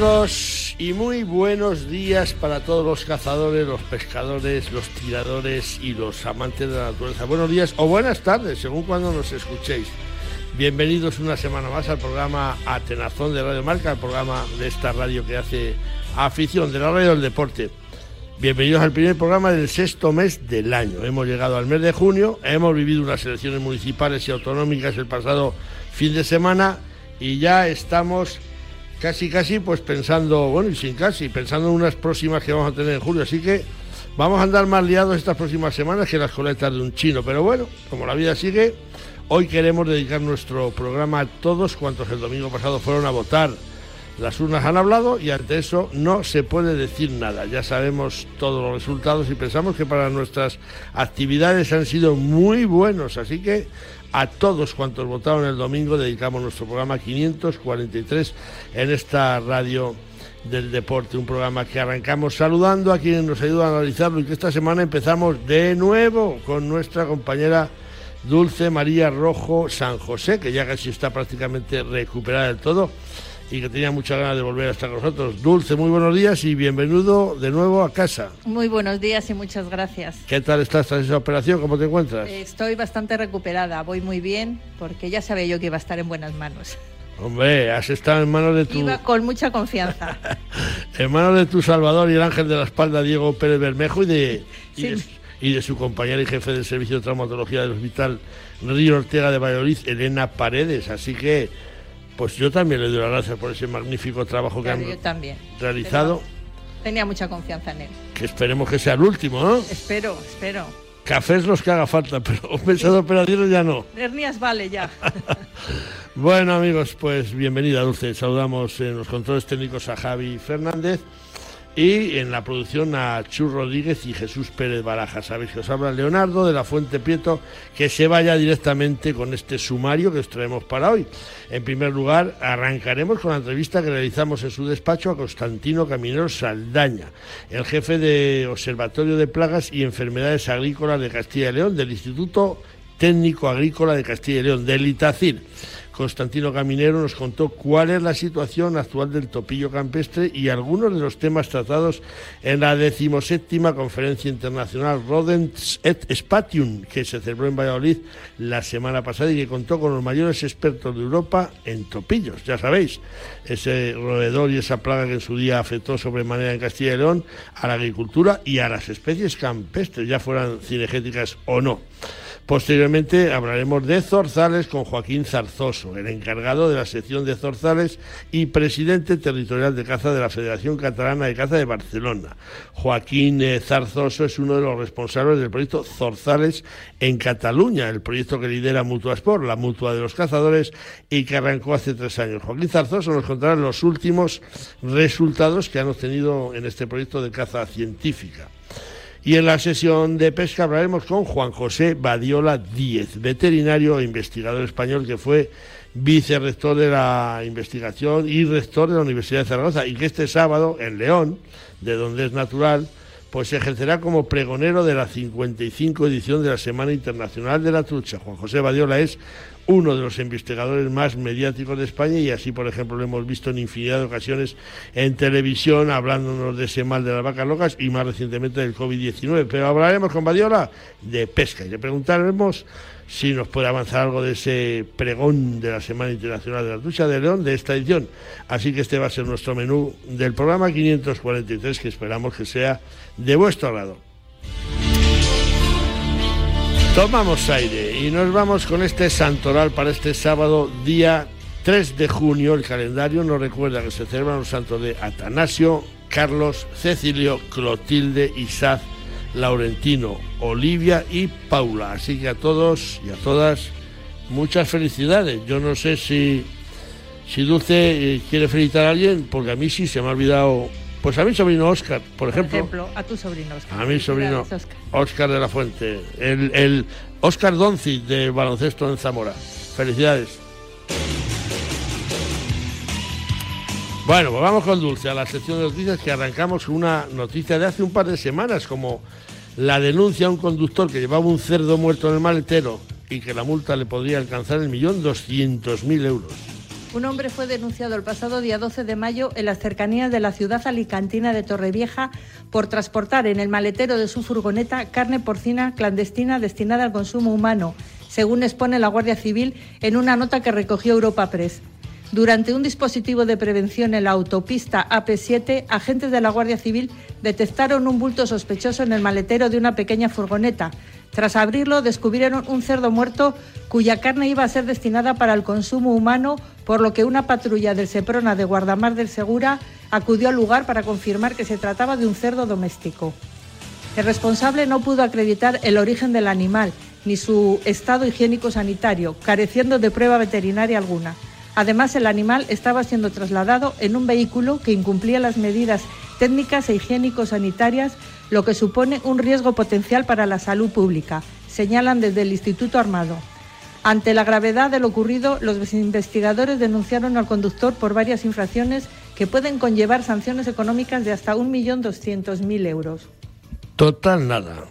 Amigos y muy buenos días para todos los cazadores, los pescadores, los tiradores y los amantes de la naturaleza. Buenos días o buenas tardes, según cuando nos escuchéis. Bienvenidos una semana más al programa Atenazón de Radio Marca, el programa de esta radio que hace afición de la radio del deporte. Bienvenidos al primer programa del sexto mes del año. Hemos llegado al mes de junio, hemos vivido unas elecciones municipales y autonómicas el pasado fin de semana y ya estamos casi, casi, pues pensando, bueno, y sin casi, pensando en unas próximas que vamos a tener en julio. Así que vamos a andar más liados estas próximas semanas que las coletas de un chino. Pero bueno, como la vida sigue, hoy queremos dedicar nuestro programa a todos cuantos el domingo pasado fueron a votar. Las urnas han hablado y ante eso no se puede decir nada. Ya sabemos todos los resultados y pensamos que para nuestras actividades han sido muy buenos. Así que a todos cuantos votaron el domingo dedicamos nuestro programa 543 en esta radio del deporte, un programa que arrancamos saludando a quienes nos ayudan a analizarlo y que esta semana empezamos de nuevo con nuestra compañera Dulce María Rojo San José, que ya casi está prácticamente recuperada del todo y que tenía muchas ganas de volver a estar con nosotros. Dulce, muy buenos días y bienvenido de nuevo a casa. Muy buenos días y muchas gracias. ¿Qué tal estás tras esa operación? ¿Cómo te encuentras? Estoy bastante recuperada, voy muy bien, porque ya sabía yo que iba a estar en buenas manos. Hombre, has estado en manos de tu... Iba con mucha confianza. en manos de tu Salvador y el ángel de la espalda, Diego Pérez Bermejo, y de, y, de, y de su compañera y jefe del Servicio de Traumatología del Hospital Río Ortega de Valladolid, Elena Paredes. Así que pues yo también le doy las gracias por ese magnífico trabajo que han también. realizado. Tenía mucha confianza en él. Que esperemos que sea el último, ¿no? Espero, espero. Cafés los que haga falta, pero pensado operaciones ya no. Hernias vale ya. Bueno, amigos, pues bienvenida, Dulce. Saludamos en los controles técnicos a Javi Fernández y en la producción a Chus Rodríguez y Jesús Pérez Baraja. Sabéis que os habla Leonardo de la Fuente Prieto, que se vaya directamente con este sumario que os traemos para hoy. En primer lugar, arrancaremos con la entrevista que realizamos en su despacho a Constantino Caminero Saldaña, el jefe de Observatorio de Plagas y Enfermedades Agrícolas de Castilla y León, del Instituto Técnico Agrícola de Castilla y León, del ITACIR. Constantino Caminero nos contó cuál es la situación actual del topillo campestre y algunos de los temas tratados en la decimoséptima Conferencia Internacional Rodents et Spatium, que se celebró en Valladolid la semana pasada y que contó con los mayores expertos de Europa en topillos. Ya sabéis, ese roedor y esa plaga que en su día afectó sobremanera en Castilla y León a la agricultura y a las especies campestres, ya fueran cinegéticas o no. Posteriormente hablaremos de zorzales con Joaquín Zarzoso, el encargado de la sección de zorzales y presidente territorial de caza de la Federación Catalana de Caza de Barcelona. Joaquín eh, Zarzoso es uno de los responsables del proyecto Zorzales en Cataluña, el proyecto que lidera Mutua Sport, la mutua de los cazadores, y que arrancó hace tres años. Joaquín Zarzoso nos contará los últimos resultados que han obtenido en este proyecto de caza científica. Y en la sesión de pesca hablaremos con Juan José Badiola Díez, veterinario e investigador español que fue vicerrector de la investigación y rector de la Universidad de Zaragoza y que este sábado en León, de donde es natural, pues ejercerá como pregonero de la 55 edición de la Semana Internacional de la Trucha. Juan José Badiola es uno de los investigadores más mediáticos de España y así, por ejemplo, lo hemos visto en infinidad de ocasiones en televisión hablándonos de ese mal de las vacas locas y más recientemente del COVID-19. Pero hablaremos con Badiola de pesca y le preguntaremos si nos puede avanzar algo de ese pregón de la Semana Internacional de la Trucha de León de esta edición. Así que este va a ser nuestro menú del programa 543 que esperamos que sea de vuestro agrado. Tomamos aire y nos vamos con este santoral para este sábado, día 3 de junio. El calendario nos recuerda que se celebran los santos de Atanasio, Carlos, Cecilio, Clotilde, Isaac, Laurentino, Olivia y Paula. Así que a todos y a todas, muchas felicidades. Yo no sé si, si Dulce eh, quiere felicitar a alguien, porque a mí sí se me ha olvidado. Pues a mi sobrino Oscar, por Por ejemplo. ejemplo, a tu sobrino Oscar. A mi sobrino. Oscar de la Fuente, el, el Oscar Donzi de baloncesto en Zamora. Felicidades. Bueno, pues vamos con Dulce a la sección de noticias que arrancamos con una noticia de hace un par de semanas, como la denuncia a un conductor que llevaba un cerdo muerto en el maletero y que la multa le podría alcanzar el millón doscientos mil euros. Un hombre fue denunciado el pasado día 12 de mayo en las cercanías de la ciudad alicantina de Torrevieja por transportar en el maletero de su furgoneta carne porcina clandestina destinada al consumo humano, según expone la Guardia Civil en una nota que recogió Europa Press. Durante un dispositivo de prevención en la autopista AP7, agentes de la Guardia Civil detectaron un bulto sospechoso en el maletero de una pequeña furgoneta. Tras abrirlo, descubrieron un cerdo muerto cuya carne iba a ser destinada para el consumo humano, por lo que una patrulla del Seprona de Guardamar del Segura acudió al lugar para confirmar que se trataba de un cerdo doméstico. El responsable no pudo acreditar el origen del animal ni su estado higiénico sanitario, careciendo de prueba veterinaria alguna. Además, el animal estaba siendo trasladado en un vehículo que incumplía las medidas técnicas e higiénico-sanitarias, lo que supone un riesgo potencial para la salud pública, señalan desde el Instituto Armado. Ante la gravedad de lo ocurrido, los investigadores denunciaron al conductor por varias infracciones que pueden conllevar sanciones económicas de hasta 1.200.000 euros. Total nada.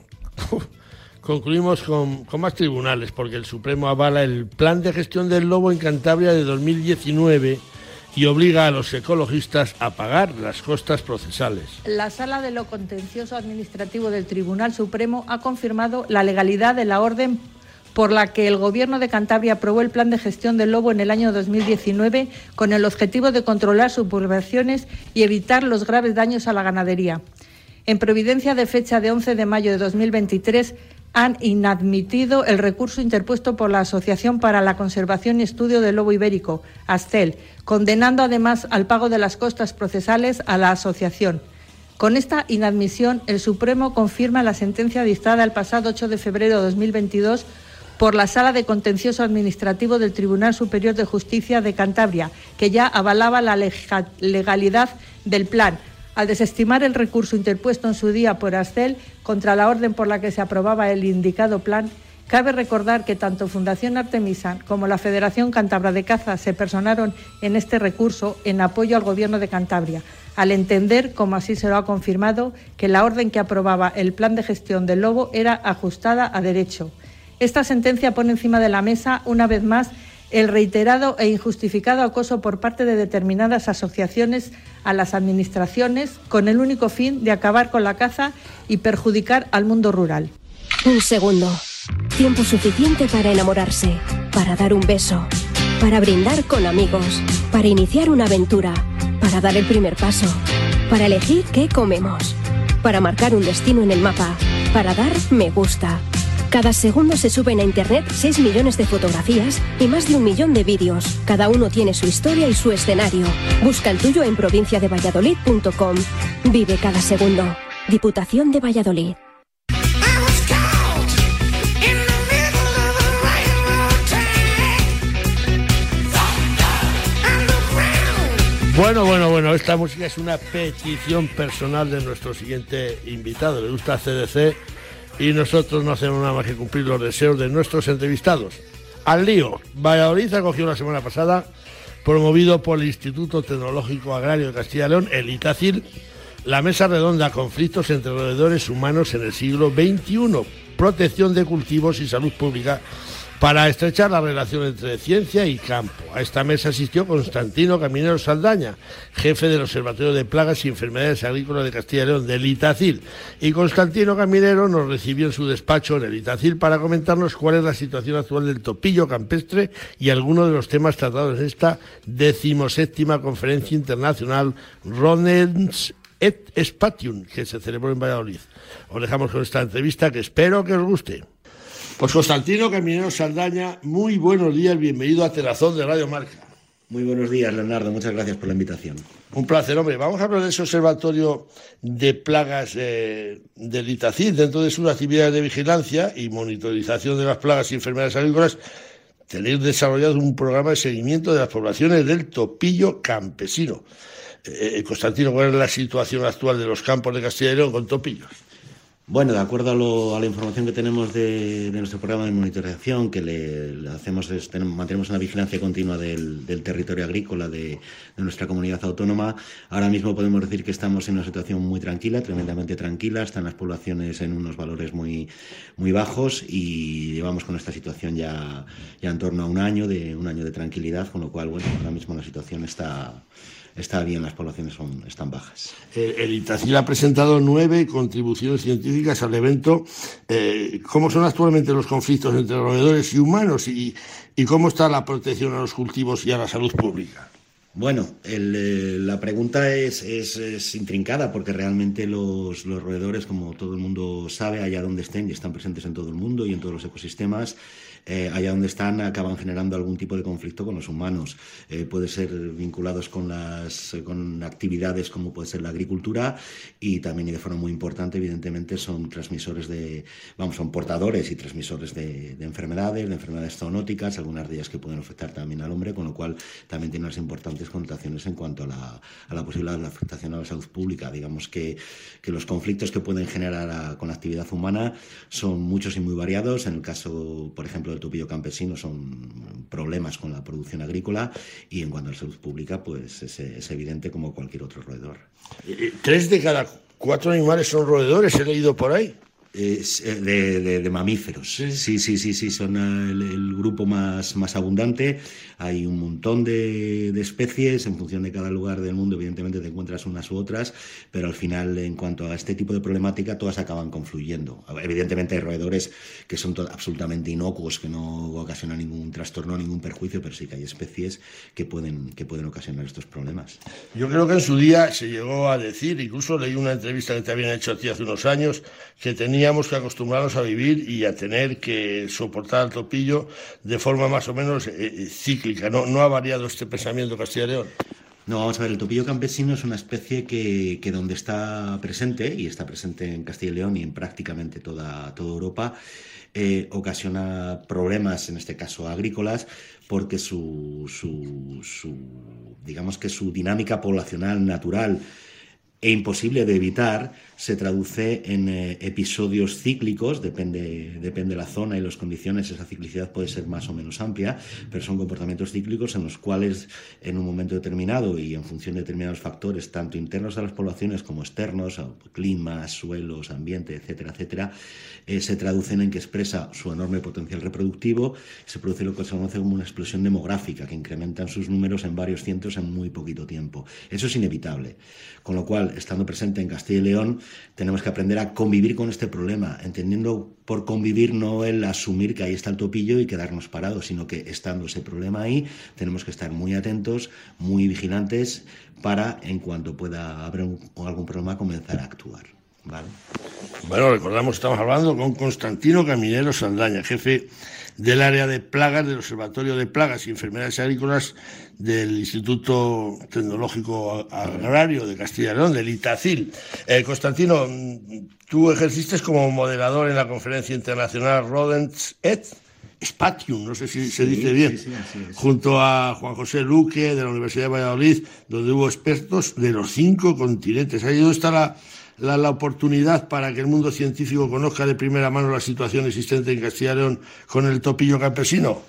concluimos con, más tribunales, porque el Supremo avala el plan de gestión del lobo en Cantabria de 2019 y obliga a los ecologistas a pagar las costas procesales. La Sala de lo Contencioso Administrativo del Tribunal Supremo ha confirmado la legalidad de la orden por la que el Gobierno de Cantabria aprobó el plan de gestión del lobo en el año 2019 con el objetivo de controlar sus poblaciones y evitar los graves daños a la ganadería. En providencia de fecha de 11 de mayo de 2023, han inadmitido el recurso interpuesto por la Asociación para la Conservación y Estudio del Lobo Ibérico, ASTEL, condenando además al pago de las costas procesales a la asociación. Con esta inadmisión, el Supremo confirma la sentencia dictada el pasado 8 de febrero de 2022 por la Sala de Contencioso Administrativo del Tribunal Superior de Justicia de Cantabria, que ya avalaba la legalidad del plan, al desestimar el recurso interpuesto en su día por Ascel contra la orden por la que se aprobaba el indicado plan, cabe recordar que tanto Fundación Artemisa como la Federación Cantabra de Caza se personaron en este recurso en apoyo al Gobierno de Cantabria, al entender, como así se lo ha confirmado, que la orden que aprobaba el plan de gestión del lobo era ajustada a derecho. Esta sentencia pone encima de la mesa, una vez más, el reiterado e injustificado acoso por parte de determinadas asociaciones a las administraciones con el único fin de acabar con la caza y perjudicar al mundo rural. Un segundo. Tiempo suficiente para enamorarse, para dar un beso, para brindar con amigos, para iniciar una aventura, para dar el primer paso, para elegir qué comemos, para marcar un destino en el mapa, para dar me gusta cada segundo se suben a Internet 6 millones de fotografías y más de un millón de vídeos. Cada uno tiene su historia y su escenario. Busca el tuyo en provinciadevalladolid.com. Vive cada segundo. Diputación de Valladolid. Bueno, bueno, bueno, esta música es una petición personal de nuestro siguiente invitado. Le gusta CDC y nosotros no hacemos nada más que cumplir los deseos de nuestros entrevistados. Al lío, Valladolid acogió la semana pasada, promovido por el Instituto Tecnológico Agrario de Castilla y León, el ITACIL, la mesa redonda Conflictos entre roedores humanos en el siglo XXI, protección de cultivos y salud pública para estrechar la relación entre ciencia y campo. A esta mesa asistió Constantino Caminero Saldaña, jefe del Observatorio de Plagas y Enfermedades Agrícolas de Castilla y León, del Itacil. Y Constantino Caminero nos recibió en su despacho en el Itacil para comentarnos cuál es la situación actual del topillo campestre y algunos de los temas tratados en esta decimoséptima conferencia internacional Ronens et Spatium, que se celebró en Valladolid. Os dejamos con esta entrevista que espero que os guste. Pues Constantino Caminero Saldaña, muy buenos días, bienvenido a Terazón de Radio Marca. Muy buenos días, Leonardo, muchas gracias por la invitación. Un placer, hombre. Vamos a hablar de ese observatorio de plagas eh, del Itacid, dentro de sus actividades de vigilancia y monitorización de las plagas y enfermedades agrícolas. Tenéis desarrollado un programa de seguimiento de las poblaciones del topillo campesino. Eh, eh, Constantino, ¿cuál es la situación actual de los campos de Castilla y León con topillos? Bueno, de acuerdo a, la información que tenemos de, nuestro programa de monitorización, que le, hacemos mantenemos una vigilancia continua del, territorio agrícola de, nuestra comunidad autónoma, ahora mismo podemos decir que estamos en una situación muy tranquila, tremendamente tranquila, están las poblaciones en unos valores muy, muy bajos y llevamos con esta situación ya, ya en torno a un año de un año de tranquilidad, con lo cual, bueno, ahora mismo la situación está está bien, las poblaciones son, están bajas. Eh, el ITACIL ha presentado nueve contribuciones científicas al evento. Eh, ¿Cómo son actualmente los conflictos entre roedores y humanos y, cómo está la protección a los cultivos y a la salud pública? Bueno, eh, la pregunta es, es, intrincada porque realmente los, los, roedores, como todo el mundo sabe, allá donde estén y están presentes en todo el mundo y en todos los ecosistemas, eh, allá donde están acaban generando algún tipo de conflicto con los humanos. Eh, puede ser vinculados con, las, con actividades como puede ser la agricultura y también de forma muy importante, evidentemente, son transmisores de, vamos, son portadores y transmisores de, enfermedades, de enfermedades zoonóticas, algunas de ellas que pueden afectar también al hombre, con lo cual también tiene unas importantes connotaciones en cuanto a la, a la posibilidad de la afectación a la salud pública. Digamos que, que los conflictos que pueden generar con la actividad humana son muchos y muy variados. En el caso, por ejemplo, tupillo campesino son problemas con la producción agrícola y en cuanto a la salud pública, pues es, evidente como cualquier otro roedor. Eh, eh, tres de cada cuatro animales son roedores, he leído por ahí. Eh, de, mamíferos. Sí, sí, sí, sí, son el, grupo más, más abundante. Hay un montón de, especies, en función de cada lugar del mundo, evidentemente te encuentras unas u otras, pero al final, en cuanto a este tipo de problemática, todas acaban confluyendo. Evidentemente hay roedores que son absolutamente inocuos, que no ocasionan ningún trastorno, ningún perjuicio, pero sí que hay especies que pueden, que pueden ocasionar estos problemas. Yo creo que en su día se llegó a decir, incluso leí una entrevista que te habían hecho a ti hace unos años, que teníamos que acostumbrarnos a vivir y a tener que soportar el topillo de forma más o menos eh, eh, cíclica ¿No, ha variado este pensamiento Castilla y León? No, vamos a ver, el topillo campesino es una especie que, donde está presente, y está presente en Castilla y León y en prácticamente toda, toda Europa, eh, ocasiona problemas, en este caso agrícolas, porque su, su, digamos que su dinámica poblacional natural e imposible de evitar se traduce en eh, episodios cíclicos, depende, depende de la zona y las condiciones, esa ciclicidad puede ser más o menos amplia, pero son comportamientos cíclicos en los cuales en un momento determinado y en función de determinados factores, tanto internos a las poblaciones como externos, clima, suelos, ambiente, etcétera, etcétera, eh, se traducen en que expresa su enorme potencial reproductivo, se produce lo que se conoce como una explosión demográfica, que incrementan sus números en varios cientos en muy poquito tiempo. Eso es inevitable. Con lo cual, estando presente en Castilla y León, tenemos que aprender a convivir con este problema, entendiendo por convivir no el asumir que ahí está el topillo y quedarnos parados, sino que estando ese problema ahí, tenemos que estar muy atentos, muy vigilantes para, en cuanto pueda haber algún problema, comenzar a actuar. Bueno, recordamos, estamos hablando con Constantino Caminero Saldaña, jefe del área de plagas del Observatorio de Plagas y Enfermedades Agrícolas del Instituto Tecnológico Agrario de Castilla y León, del ITACIL. Eh, Constantino, tú ejerciste como moderador en la conferencia internacional Rodents et Spatium, no sé si se dice bien, junto a Juan José Luque de la Universidad de Valladolid, donde hubo expertos de los cinco continentes. Ahí donde está la, la, oportunidad para que el mundo científico conozca de primera mano la situación existente en Castilla León con el topillo campesino?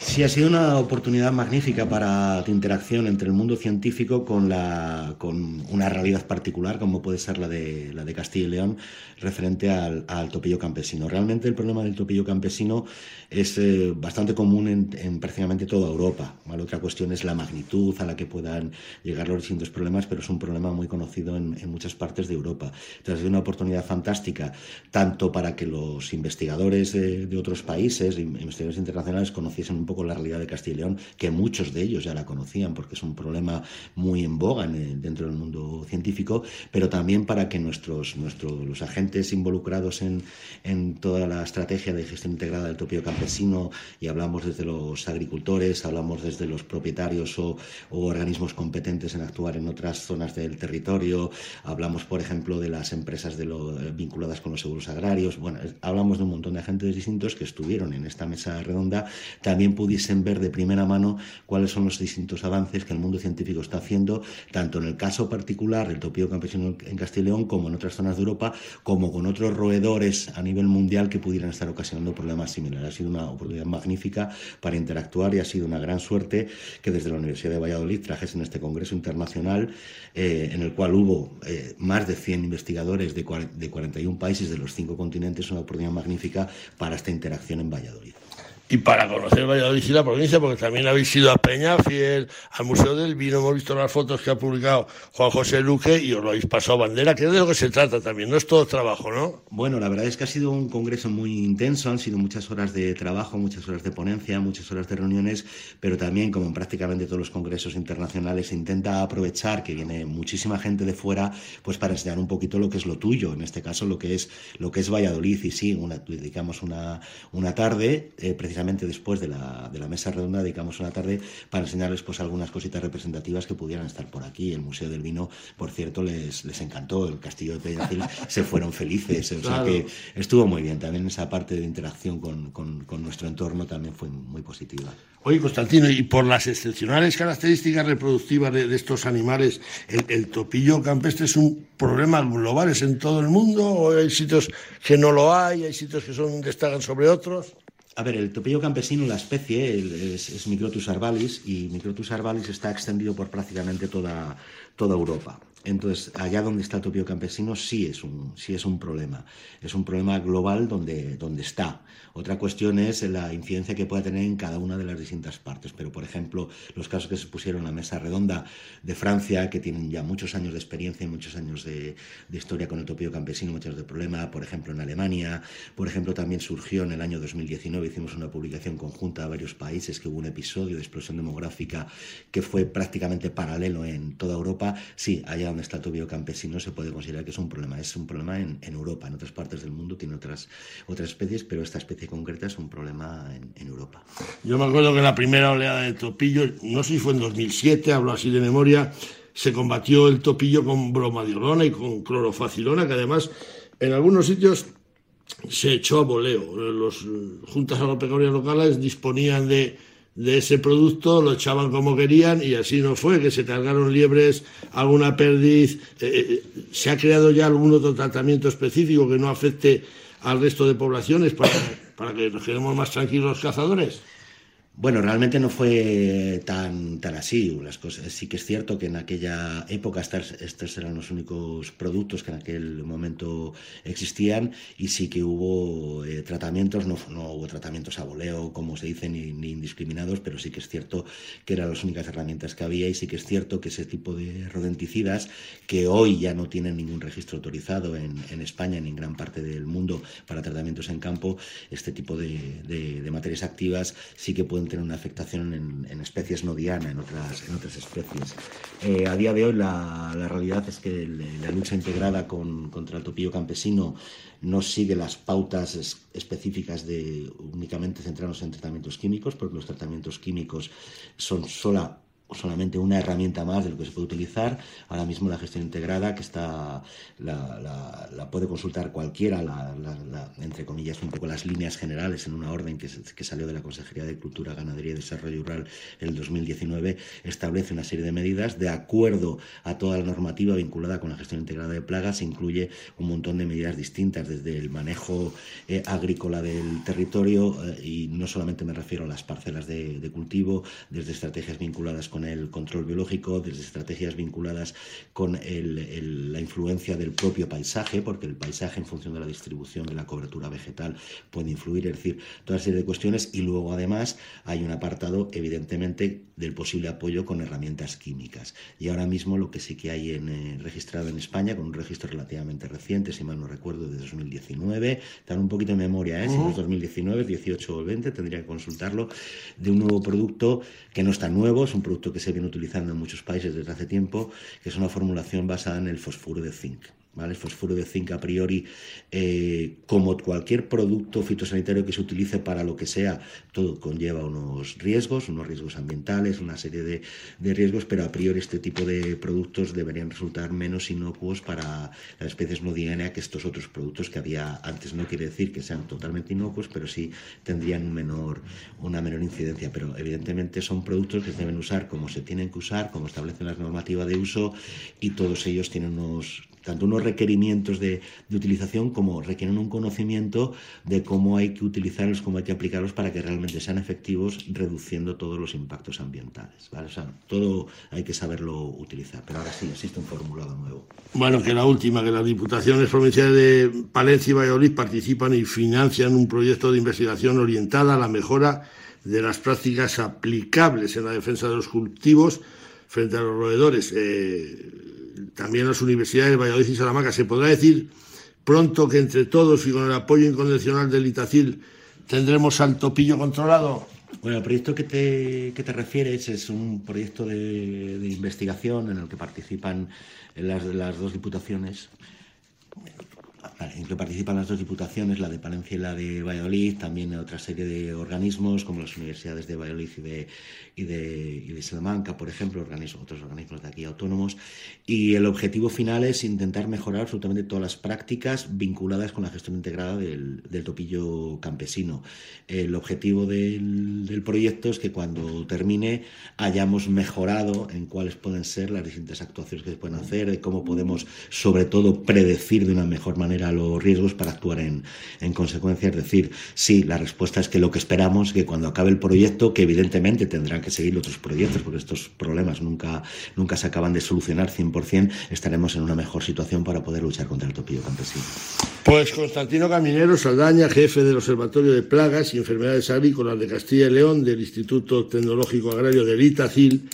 Sí, ha sido una oportunidad magnífica para tu interacción entre el mundo científico con, la, con una realidad particular, como puede ser la de, la de Castilla y León, referente al, topillo campesino. Realmente el problema del topillo campesino es eh, bastante común en, prácticamente toda Europa. Otra cuestión es la magnitud a la que puedan llegar los distintos problemas, pero es un problema muy conocido en, muchas partes de Europa. Entonces, es una oportunidad fantástica, tanto para que los investigadores de, de otros países, investigadores internacionales, conociesen un poco la realidad de Castilla y León, que muchos de ellos ya la conocían porque es un problema muy en boga dentro del mundo científico, pero también para que nuestros, nuestros los agentes involucrados en, en toda la estrategia de gestión integrada del topillo campesino, y hablamos desde los agricultores, hablamos desde los propietarios o, organismos competentes en actuar en otras zonas del territorio, hablamos, por ejemplo, de las empresas lo, vinculadas con los seguros agrarios, bueno, hablamos de un montón de agentes distintos que estuvieron en esta mesa redonda, también pudiesen ver de primera mano cuáles son los distintos avances que el mundo científico está haciendo, tanto en el caso particular del topillo campesino en Castilla como en otras zonas de Europa, como con otros roedores a nivel mundial que pudieran estar ocasionando problemas similares. Ha sido una oportunidad magnífica para interactuar y ha sido una gran suerte que desde la Universidad de Valladolid trajesen este Congreso Internacional eh, en el cual hubo eh, más de 100 investigadores de, de 41 países de los cinco continentes, una oportunidad magnífica para esta interacción en Valladolid y para conocer Valladolid y la provincia, porque también habéis ido a Peña, fiel al Museo del Vino, hemos visto las fotos que ha publicado Juan José Luque y os lo habéis pasado bandera, que es de lo que se trata también, no es todo trabajo, ¿no? Bueno, la verdad es que ha sido un congreso muy intenso, han sido muchas horas de trabajo, muchas horas de ponencia, muchas horas de reuniones, pero también, como en prácticamente todos los congresos internacionales, intenta aprovechar que viene muchísima gente de fuera, pues para enseñar un poquito lo que es lo tuyo, en este caso lo que es, lo que es Valladolid, y sí, una, dedicamos una, una tarde, eh, precisamente después de la, de la mesa redonda dedicamos una tarde para enseñarles pues algunas cositas representativas que pudieran estar por aquí. El Museo del Vino, por cierto, les, les encantó. El Castillo de Peñafil se fueron felices. O sea que estuvo muy bien. También esa parte de interacción con, con, nuestro entorno también fue muy positiva. Oye, Constantino, y por las excepcionales características reproductivas de, estos animales, ¿el, ¿el, topillo campestre es un problema global? ¿Es en todo el mundo? ¿O hay sitios que no lo hay? ¿Hay sitios que son destacan sobre otros? A ver, el topillo campesino, la especie, es, Microtus arvalis y Microtus arvalis está extendido por prácticamente toda, toda Europa. Entonces, allá donde está el topillo campesino sí es un, sí es un problema. Es un problema global donde, donde está. Otra cuestión es la incidencia que pueda tener en cada una de las distintas partes. Pero, por ejemplo, los casos que se pusieron en la mesa redonda de Francia, que tienen ya muchos años de experiencia y muchos años de, historia con el topillo campesino, muchos de problema. Por ejemplo, en Alemania. Por ejemplo, también surgió en el año 2019, hicimos una publicación conjunta a varios países, que hubo un episodio de explosión demográfica que fue prácticamente paralelo en toda Europa. Sí, allá donde está el topillo campesino se puede considerar que es un problema. Es un problema en, Europa. En otras partes del mundo tiene otras, otras especies, pero esta especie concreta es un problema en, Europa. Yo me acuerdo que la primera oleada de topillo, no sé si fue en 2007, hablo así de memoria, se combatió el topillo con bromadiolona y con clorofacilona, que además en algunos sitios se echó a voleo. Los juntas agropecuarias locales disponían de de ese producto, lo echaban como querían y así no fue, que se cargaron liebres, alguna perdiz. Eh, eh, ¿Se ha creado ya algún otro tratamiento específico que no afecte al resto de poblaciones para, para que nos quedemos más tranquilos los cazadores? Bueno, realmente no fue tan, tan así. Las cosas, sí que es cierto que en aquella época estos, eran los únicos productos que en aquel momento existían y sí que hubo eh, tratamientos, no, no, hubo tratamientos a voleo, como se dice, ni, indiscriminados, pero sí que es cierto que eran las únicas herramientas que había y sí que es cierto que ese tipo de rodenticidas, que hoy ya no tienen ningún registro autorizado en, en España ni en gran parte del mundo para tratamientos en campo, este tipo de, de materias activas sí que pueden tener una afectación en, especies no diana, en otras, en otras especies. Eh, a día de hoy la, realidad es que la lucha integrada contra el topillo campesino no sigue las pautas específicas de únicamente centrarnos en tratamientos químicos, porque los tratamientos químicos son sola solamente una herramienta más de lo que se puede utilizar. Ahora mismo la gestión integrada, que está la, puede consultar cualquiera, entre comillas, un poco las líneas generales en una orden que, salió de la Consejería de Cultura, Ganadería y Desarrollo Rural el 2019, establece una serie de medidas de acuerdo a toda la normativa vinculada con la gestión integrada de plagas, incluye un montón de medidas distintas, desde el manejo eh, agrícola del territorio, eh, y no solamente me refiero a las parcelas de, de cultivo, desde estrategias vinculadas con con el control biológico, desde estrategias vinculadas con la influencia del propio paisaje, porque el paisaje en función de la distribución de la cobertura vegetal puede influir, es decir, toda serie de cuestiones y luego además hay un apartado evidentemente del posible apoyo con herramientas químicas. Y ahora mismo lo que sí que hay en, eh, registrado en España, con un registro relativamente reciente, si mal no recuerdo, de 2019, dan un poquito de memoria, ¿eh? si no es 2019, 18 o 20, tendría que consultarlo, de un nuevo producto que no está nuevo, es un producto que se viene utilizando en muchos países desde hace tiempo, que es una formulación basada en el fosfuro de zinc. El fosfuro de zinc a priori, eh, como cualquier producto fitosanitario que se utilice para lo que sea, todo conlleva unos riesgos, unos riesgos ambientales, una serie de, riesgos, pero a priori este tipo de productos deberían resultar menos inocuos para las especies no DNA que estos otros productos que había antes. No quiere decir que sean totalmente inocuos, pero sí tendrían menor, una menor incidencia. Pero evidentemente son productos que se deben usar como se tienen que usar, como establecen las normativas de uso y todos ellos tienen unos tanto unos requerimientos de, utilización como requieren un conocimiento de cómo hay que utilizarlos, cómo hay que aplicarlos para que realmente sean efectivos, reduciendo todos los impactos ambientales. ¿vale? O sea, todo hay que saberlo utilizar, pero ahora sí existe un formulado nuevo. Bueno, que la última, que las diputaciones provinciales de Palencia y Valladolid participan y financian un proyecto de investigación orientada a la mejora de las prácticas aplicables en la defensa de los cultivos frente a los roedores. Eh, también las universidades de Valladolid y Salamanca. ¿Se podrá decir pronto que entre todos y con el apoyo incondicional del Itacil tendremos al topillo controlado? Bueno, el proyecto que te, te refieres es un proyecto de, investigación en el que participan las, las dos diputaciones en que participan las dos diputaciones, la de Palencia y la de Valladolid, también otra serie de organismos como las universidades de Valladolid y de, y de, y de Salamanca, por ejemplo, organismos, otros organismos de aquí autónomos. Y el objetivo final es intentar mejorar absolutamente todas las prácticas vinculadas con la gestión integrada del, del topillo campesino. El objetivo del, del proyecto es que cuando termine hayamos mejorado en cuáles pueden ser las distintas actuaciones que se pueden hacer, cómo podemos, sobre todo, predecir de una mejor manera los riesgos para actuar en, en consecuencia. Es decir, sí, la respuesta es que lo que esperamos es que cuando acabe el proyecto, que evidentemente tendrán que seguir otros proyectos, porque estos problemas nunca, nunca se acaban de solucionar 100%, estaremos en una mejor situación para poder luchar contra el topillo campesino. Pues Constantino Caminero Saldaña, jefe del Observatorio de Plagas y Enfermedades Agrícolas de Castilla y León, del Instituto Tecnológico Agrario de Itacil,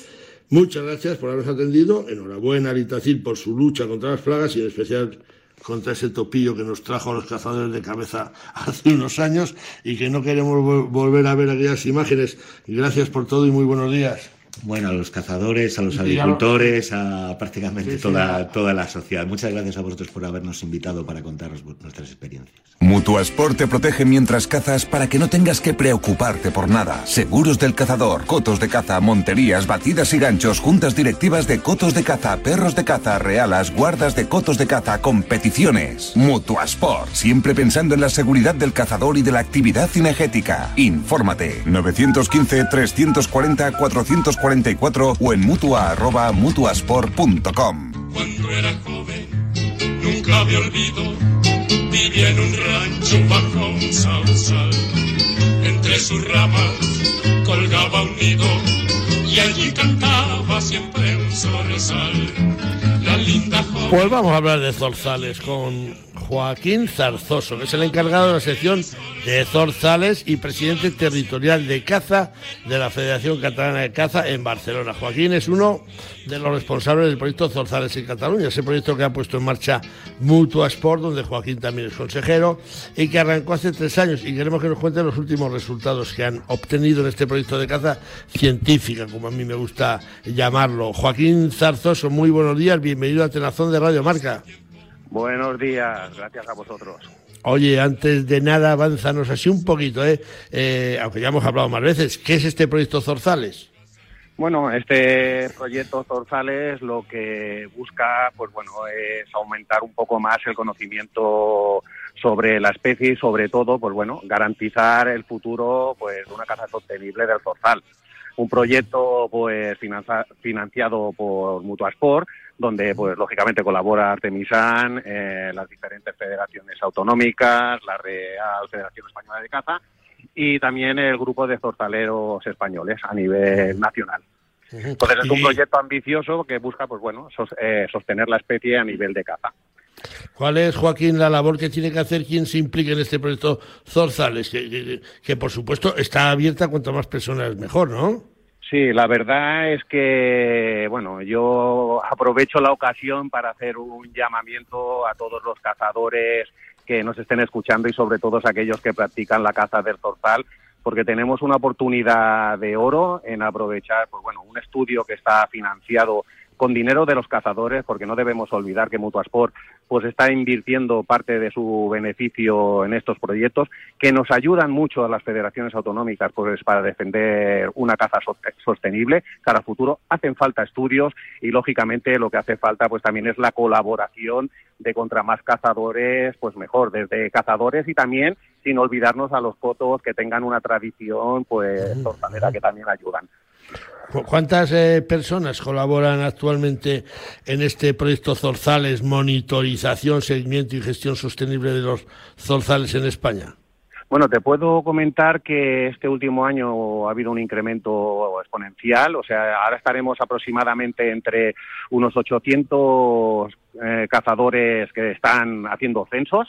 Muchas gracias por habernos atendido. Enhorabuena a Itacil por su lucha contra las plagas y en especial contra ese topillo que nos trajo a los cazadores de cabeza hace unos años y que no queremos volver a ver aquellas imágenes. Gracias por todo y muy buenos días. Bueno, a los cazadores, a los agricultores, a prácticamente toda, toda la sociedad. Muchas gracias a vosotros por habernos invitado para contaros nuestras experiencias. Mutuasport te protege mientras cazas para que no tengas que preocuparte por nada. Seguros del cazador, cotos de caza, monterías, batidas y ganchos, juntas directivas de cotos de caza, perros de caza, realas, guardas de cotos de caza, competiciones. Mutuasport, siempre pensando en la seguridad del cazador y de la actividad cinegética. Infórmate. 915 340 440 44 o en mutua arroba mutuasport.com. Cuando era joven, nunca me olvido, vivía en un rancho bajo un sausal. Entre sus ramas colgaba un nido y allí cantaba siempre un zorzal. La linda joven. Pues vamos a hablar de zorzales con Joaquín Zarzoso, que es el encargado de la sección de zorzales y presidente territorial de caza de la Federación Catalana de Caza en Barcelona. Joaquín es uno de los responsables del proyecto Zorzales en Cataluña, ese proyecto que ha puesto en marcha Mutua Sport, donde Joaquín también es consejero y que arrancó hace tres años. Y queremos que nos cuente los últimos resultados que han obtenido en este proyecto de caza científica, como a mí me gusta llamarlo. Joaquín Zarzoso, muy buenos días, bienvenido a Tenazón de Radio Marca. Buenos días, gracias a vosotros. Oye, antes de nada, avánzanos así un poquito, ¿eh? ¿eh? aunque ya hemos hablado más veces, ¿qué es este proyecto Zorzales? Bueno, este proyecto Zorzales lo que busca, pues bueno, es aumentar un poco más el conocimiento sobre la especie y sobre todo, pues bueno, garantizar el futuro, pues, de una caza sostenible del zorzal. Un proyecto, pues, financiado por Mutuasport, donde pues lógicamente colabora Artemisan, eh, las diferentes federaciones autonómicas, la Real Federación Española de Caza y también el grupo de zorzaleros españoles a nivel nacional. Entonces es un proyecto ambicioso que busca pues bueno eh, sostener la especie a nivel de caza. ¿Cuál es, Joaquín, la labor que tiene que hacer quien se implique en este proyecto Zorzales? Que, que por supuesto está abierta a cuanto más personas mejor, ¿no? Sí, la verdad es que, bueno, yo aprovecho la ocasión para hacer un llamamiento a todos los cazadores que nos estén escuchando y sobre todo a aquellos que practican la caza del zorzal, porque tenemos una oportunidad de oro en aprovechar, pues bueno, un estudio que está financiado con dinero de los cazadores, porque no debemos olvidar que Mutuasport pues está invirtiendo parte de su beneficio en estos proyectos que nos ayudan mucho a las federaciones autonómicas pues, para defender una caza sostenible cara al futuro. Hacen falta estudios y lógicamente lo que hace falta pues también es la colaboración de contra más cazadores, pues mejor, desde cazadores y también sin olvidarnos a los fotos que tengan una tradición pues tortanera que también ayudan. ¿Cuántas eh, personas colaboran actualmente en este proyecto Zorzales, monitorización, seguimiento y gestión sostenible de los zorzales en España? Bueno, te puedo comentar que este último año ha habido un incremento exponencial, o sea, ahora estaremos aproximadamente entre unos 800 eh, cazadores que están haciendo censos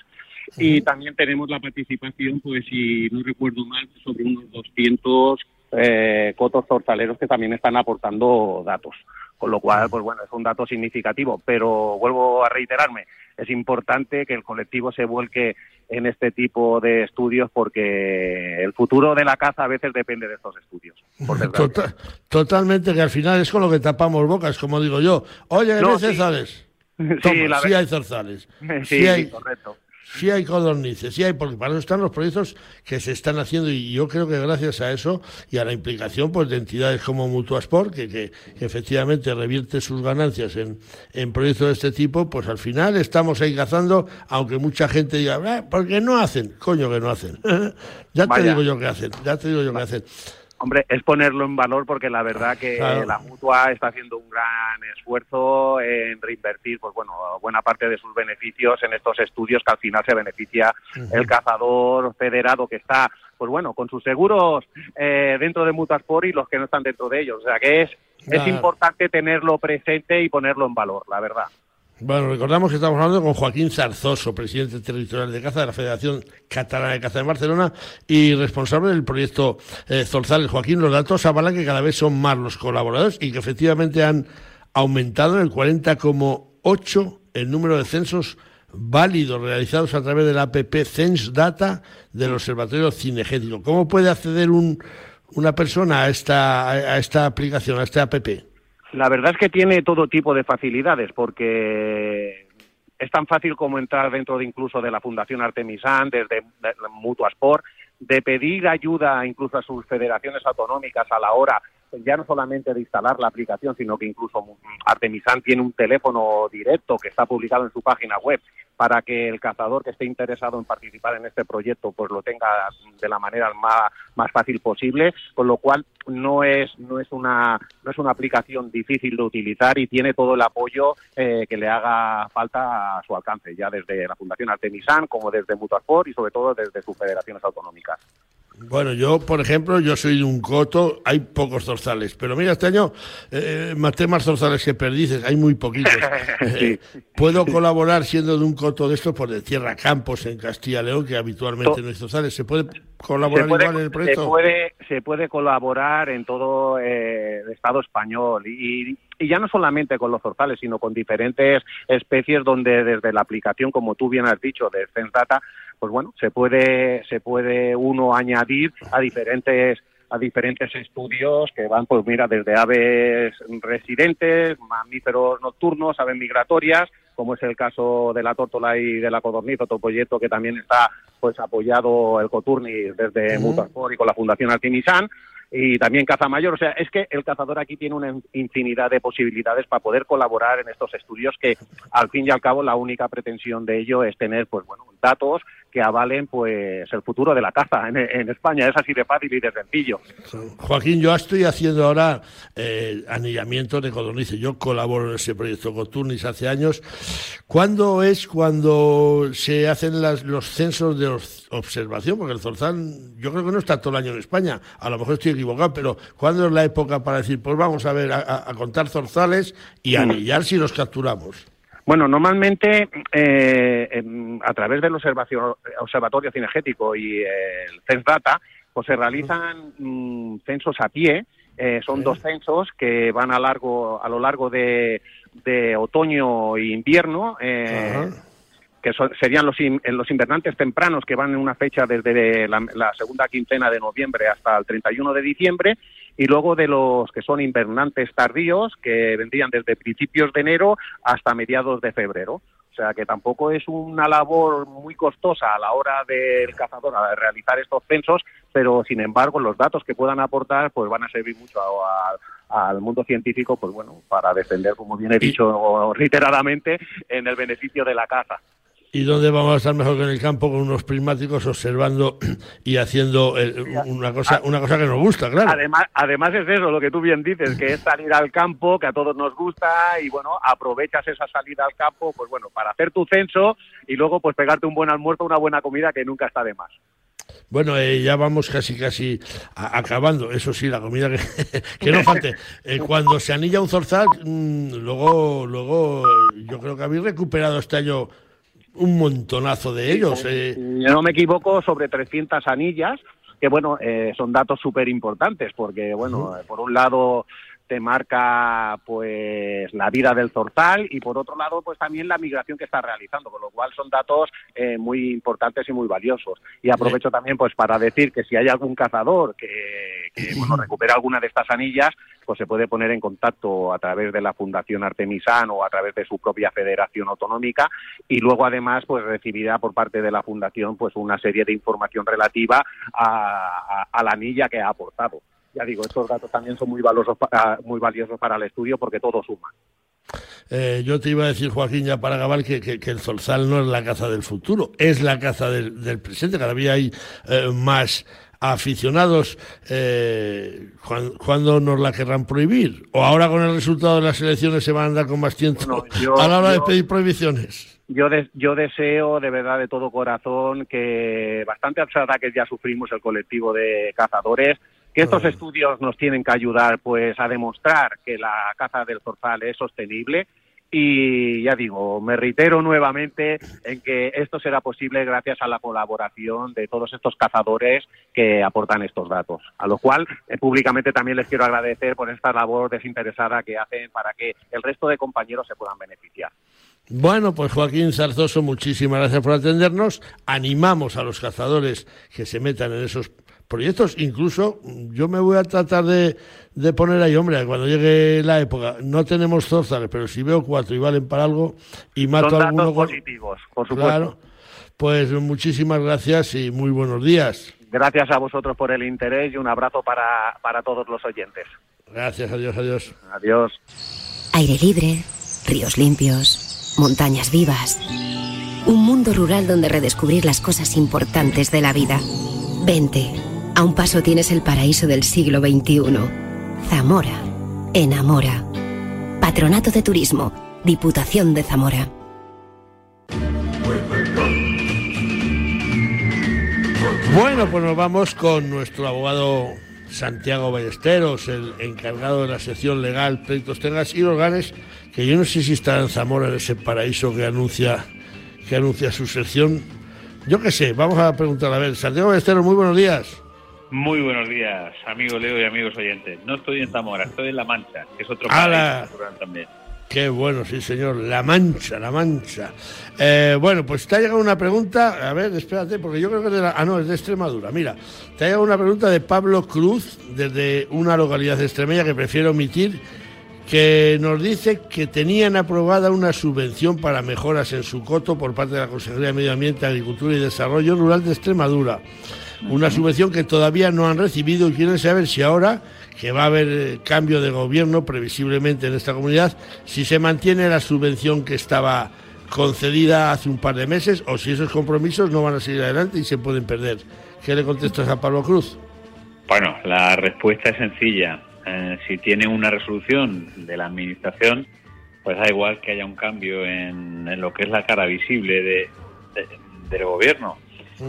y también tenemos la participación, pues si no recuerdo mal, sobre unos 200 eh, cotos zorzaleros que también están aportando datos. Con lo cual, pues bueno, es un dato significativo, pero vuelvo a reiterarme, es importante que el colectivo se vuelque en este tipo de estudios porque el futuro de la caza a veces depende de estos estudios. Tota-, totalmente, que al final es con lo que tapamos bocas, como digo yo. Oye, no, sí. sí, hay zorzales. Sí, hay... correcto sí hay codornices, sí hay, porque para eso están los proyectos que se están haciendo y yo creo que gracias a eso y a la implicación pues de entidades como Mutuasport, que, que, efectivamente revierte sus ganancias en, en, proyectos de este tipo, pues al final estamos ahí cazando, aunque mucha gente diga, ah, ¿por qué no hacen? Coño que no hacen. ya te digo yo que hacen, ya te digo yo que hacen. Hombre, es ponerlo en valor porque la verdad que la mutua está haciendo un gran esfuerzo en reinvertir, pues bueno, buena parte de sus beneficios en estos estudios que al final se beneficia el cazador federado que está, pues bueno, con sus seguros eh, dentro de Mutasport y los que no están dentro de ellos. O sea que es, es importante tenerlo presente y ponerlo en valor, la verdad. Bueno, recordamos que estamos hablando con Joaquín Zarzoso, presidente territorial de caza de la Federación Catalana de Caza de Barcelona y responsable del proyecto eh, Zorzales. Joaquín, los datos avalan que cada vez son más los colaboradores y que efectivamente han aumentado en el 40,8 el número de censos válidos realizados a través de la APP Cens Data del Observatorio Cinegético. ¿Cómo puede acceder un, una persona a esta, aplicación, a esta APP? La verdad es que tiene todo tipo de facilidades porque es tan fácil como entrar dentro de incluso de la Fundación Artemisan, desde Mutuasport, de pedir ayuda incluso a sus federaciones autonómicas a la hora ya no solamente de instalar la aplicación, sino que incluso Artemisan tiene un teléfono directo que está publicado en su página web para que el cazador que esté interesado en participar en este proyecto pues lo tenga de la manera más, más fácil posible, con lo cual no es no es una no es una aplicación difícil de utilizar y tiene todo el apoyo eh, que le haga falta a su alcance, ya desde la Fundación Artemisan como desde Mutuasport y sobre todo desde sus federaciones autonómicas. Bueno, yo, por ejemplo, yo soy de un coto, hay pocos zorzales, pero mira, este año eh, maté más zorzales que perdices, hay muy poquitos. Eh, puedo colaborar siendo de un coto de estos, por de Tierra Campos en Castilla León, que habitualmente no hay zorzales. ¿Se puede colaborar igual en el proyecto? Se puede, se puede colaborar en todo eh, el Estado español y, y ya no solamente con los zorzales, sino con diferentes especies donde desde la aplicación, como tú bien has dicho, de Censdata, pues bueno, se puede, se puede uno añadir a diferentes a diferentes estudios que van, pues mira, desde aves residentes, mamíferos nocturnos, aves migratorias, como es el caso de la tórtola y de la codorniz, otro proyecto que también está pues apoyado el Coturnis desde uh y con la Fundación Artimisan, y también caza mayor. O sea, es que el cazador aquí tiene una infinidad de posibilidades para poder colaborar en estos estudios que, al fin y al cabo, la única pretensión de ello es tener, pues bueno, datos que avalen pues el futuro de la caza en, España. Es así de fácil y de sencillo. Joaquín, yo estoy haciendo ahora eh, anillamiento de codornices. Yo colaboro en ese proyecto Coturnis hace años. ¿Cuándo es cuando se hacen las, los censos de observación? Porque el zorzal yo creo que no está todo el año en España. A lo mejor estoy equivocado, pero ¿cuándo es la época para decir, pues vamos a ver, a, contar zorzales y anillar si los capturamos? Bueno, normalmente eh, a través del observatorio, observatorio cinegético y el CENSDATA, pues se realizan mm, censos a pie. Eh, son dos censos que van a largo a lo largo de, otoño e invierno. Eh, que serían los, los invernantes tempranos que van en una fecha desde la, segunda quincena de noviembre hasta el 31 de diciembre y luego de los que son invernantes tardíos, que vendrían desde principios de enero hasta mediados de febrero. O sea que tampoco es una labor muy costosa a la hora del cazador a realizar estos censos, pero sin embargo los datos que puedan aportar pues van a servir mucho al mundo científico, pues bueno, para defender, como bien he dicho reiteradamente, en el beneficio de la caza y dónde vamos a estar mejor que en el campo con unos prismáticos observando y haciendo una cosa una cosa que nos gusta, claro. Además, además es eso lo que tú bien dices, que es salir al campo, que a todos nos gusta y bueno, aprovechas esa salida al campo, pues bueno, para hacer tu censo y luego pues pegarte un buen almuerzo, una buena comida que nunca está de más. Bueno, eh, ya vamos casi casi acabando. Eso sí, la comida que, que no falte. Eh, cuando se anilla un zorzal, mm, luego, luego yo creo que habéis recuperado este año un montonazo de ellos. Eh. Yo no me equivoco, sobre 300 anillas, que bueno, eh, son datos súper importantes, porque bueno, por un lado te marca pues la vida del zorzal y por otro lado pues también la migración que está realizando, con lo cual son datos eh, muy importantes y muy valiosos. Y aprovecho también pues para decir que si hay algún cazador que, bueno, recupera alguna de estas anillas, pues se puede poner en contacto a través de la Fundación Artemisan o a través de su propia federación autonómica y luego además pues recibirá por parte de la Fundación pues una serie de información relativa a la anilla que ha aportado ya digo, estos datos también son muy valiosos para, muy valiosos para el estudio porque todo suma. Eh, yo te iba a decir, Joaquín, ya para acabar, que, que, el zorzal no es la caza del futuro, es la caza del, presente. Cada día hay eh, más aficionados. Eh, ¿Cuándo nos la querrán prohibir? ¿O ahora con el resultado de las elecciones se van a andar con más tiempo a la hora de pedir prohibiciones? Yo, yo deseo de verdad de todo corazón que bastante ataques ya sufrimos el colectivo de cazadores que estos estudios nos tienen que ayudar pues a demostrar que la caza del zorzal es sostenible y ya digo, me reitero nuevamente en que esto será posible gracias a la colaboración de todos estos cazadores que aportan estos datos, a lo cual eh, públicamente también les quiero agradecer por esta labor desinteresada que hacen para que el resto de compañeros se puedan beneficiar. Bueno, pues Joaquín Zarzoso, muchísimas gracias por atendernos. Animamos a los cazadores que se metan en esos proyectos. Incluso yo me voy a tratar de, de poner ahí, hombre, cuando llegue la época, no tenemos zorzales, pero si veo cuatro y valen para algo y mato Son a alguno. positivos, por supuesto. Claro. Pues muchísimas gracias y muy buenos días. Gracias a vosotros por el interés y un abrazo para, para todos los oyentes. Gracias, adiós, adiós. Adiós. Aire libre, ríos limpios, montañas vivas. Un mundo rural donde redescubrir las cosas importantes de la vida. Vente a un paso tienes el paraíso del siglo XXI. Zamora. Enamora. Patronato de Turismo. Diputación de Zamora. Bueno, pues nos vamos con nuestro abogado Santiago Ballesteros, el encargado de la sección legal Pleitos Tengas y Organes, que yo no sé si está en Zamora, en ese paraíso que anuncia, que anuncia su sección. Yo qué sé, vamos a preguntar a ver. Santiago Ballesteros, muy buenos días. Muy buenos días, amigo Leo y amigos oyentes. No estoy en Zamora, estoy en La Mancha, que es otro país también. Qué bueno, sí, señor. La Mancha, La Mancha. Eh, bueno, pues te ha llegado una pregunta. A ver, espérate, porque yo creo que es de la. Ah, no, es de Extremadura. Mira, te ha llegado una pregunta de Pablo Cruz, desde una localidad de Extremeña que prefiero omitir, que nos dice que tenían aprobada una subvención para mejoras en su coto por parte de la Consejería de Medio Ambiente, Agricultura y Desarrollo Rural de Extremadura una subvención que todavía no han recibido y quieren saber si ahora que va a haber eh, cambio de gobierno previsiblemente en esta comunidad, si se mantiene la subvención que estaba concedida hace un par de meses o si esos compromisos no van a seguir adelante y se pueden perder. ¿Qué le contestas a Pablo Cruz? Bueno, la respuesta es sencilla. Eh, si tiene una resolución de la Administración, pues da igual que haya un cambio en, lo que es la cara visible del gobierno.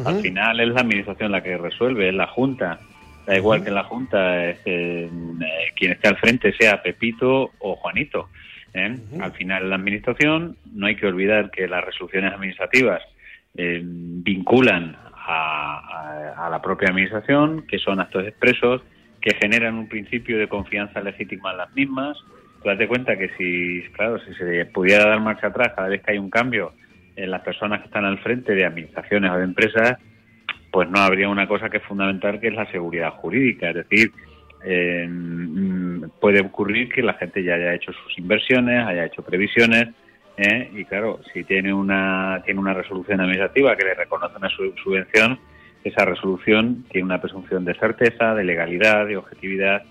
Al final es la administración la que resuelve, es la Junta. Da igual que la Junta es, eh, quien esté al frente sea Pepito o Juanito. ¿eh? Al final la administración, no hay que olvidar que las resoluciones administrativas eh, vinculan a, la propia administración, que son actos expresos, que generan un principio de confianza legítima en las mismas. date cuenta que si, claro, si se pudiera dar marcha atrás cada vez que hay un cambio, en las personas que están al frente de administraciones o de empresas, pues no habría una cosa que es fundamental, que es la seguridad jurídica. Es decir, eh, mm, puede ocurrir que la gente ya haya hecho sus inversiones, haya hecho previsiones, ¿eh? y claro, si tiene una, tiene una resolución administrativa que le reconoce una subvención, esa resolución tiene una presunción de certeza, de legalidad, de objetividad,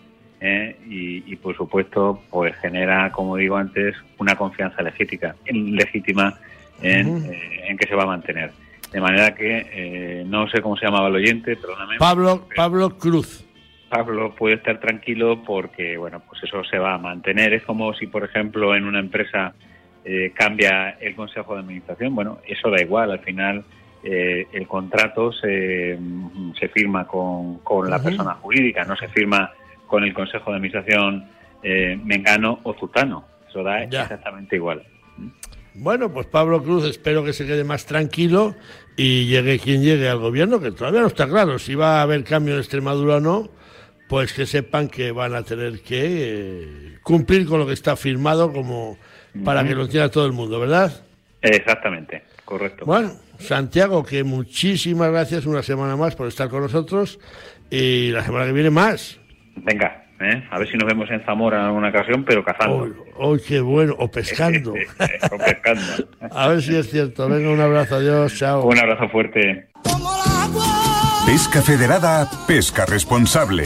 ¿eh? y, por supuesto, pues genera, como digo antes, una confianza legítima, legítima en, en que se va a mantener. De manera que no sé cómo se llamaba el oyente, perdóname. Pablo, Pablo Cruz. Pablo puede estar tranquilo porque, bueno, pues eso se va a mantener. Es como si, por ejemplo, en una empresa eh, cambia el consejo de administración. Bueno, eso da igual. Al final, eh, el contrato se, se firma con, con la persona jurídica, no se firma con el consejo de administración eh, mengano o zutano. Eso da exactamente igual. Bueno, pues Pablo Cruz espero que se quede más tranquilo y llegue quien llegue al gobierno, que todavía no está claro si va a haber cambio en Extremadura o no pues que sepan que van a tener que eh, cumplir con lo que está firmado como para que lo entienda todo el mundo, ¿verdad? Exactamente, correcto. Bueno, Santiago, que muchísimas gracias una semana más por estar con nosotros y la semana que viene más. Venga, ¿eh? a ver si nos vemos en Zamora en alguna ocasión, pero cazando. ¡Oh, qué bueno! O pescando. o pescando. a ver si es cierto. Venga, un abrazo, adiós, chao. Un abrazo fuerte. Pesca Federada, pesca responsable.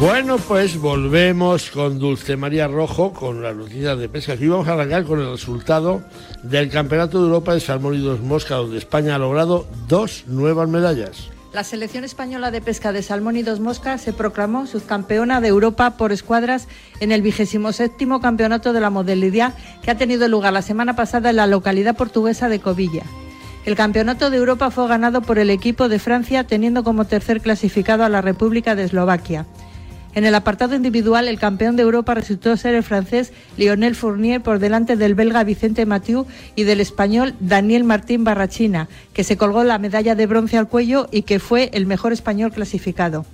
Bueno, pues volvemos con Dulce María Rojo con las noticias de pesca. Aquí vamos a arrancar con el resultado del Campeonato de Europa de Salmón y dos Mosca, donde España ha logrado dos nuevas medallas. La selección española de pesca de salmón y dos moscas se proclamó subcampeona de Europa por escuadras en el vigésimo séptimo campeonato de la modalidad que ha tenido lugar la semana pasada en la localidad portuguesa de Covilla. El campeonato de Europa fue ganado por el equipo de Francia, teniendo como tercer clasificado a la República de Eslovaquia. En el apartado individual, el campeón de Europa resultó ser el francés Lionel Fournier por delante del belga Vicente Mathieu y del español Daniel Martín Barrachina, que se colgó la medalla de bronce al cuello y que fue el mejor español clasificado.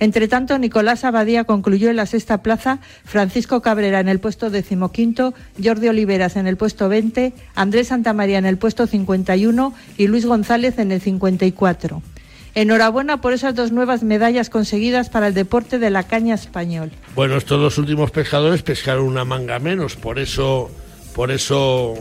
Entre tanto, Nicolás Abadía concluyó en la sexta plaza, Francisco Cabrera en el puesto decimoquinto, Jordi Oliveras en el puesto 20, Andrés Santamaría en el puesto 51 y Luis González en el 54. Enhorabuena por esas dos nuevas medallas conseguidas para el deporte de la caña español. Bueno, estos dos últimos pescadores pescaron una manga menos, por eso, por eso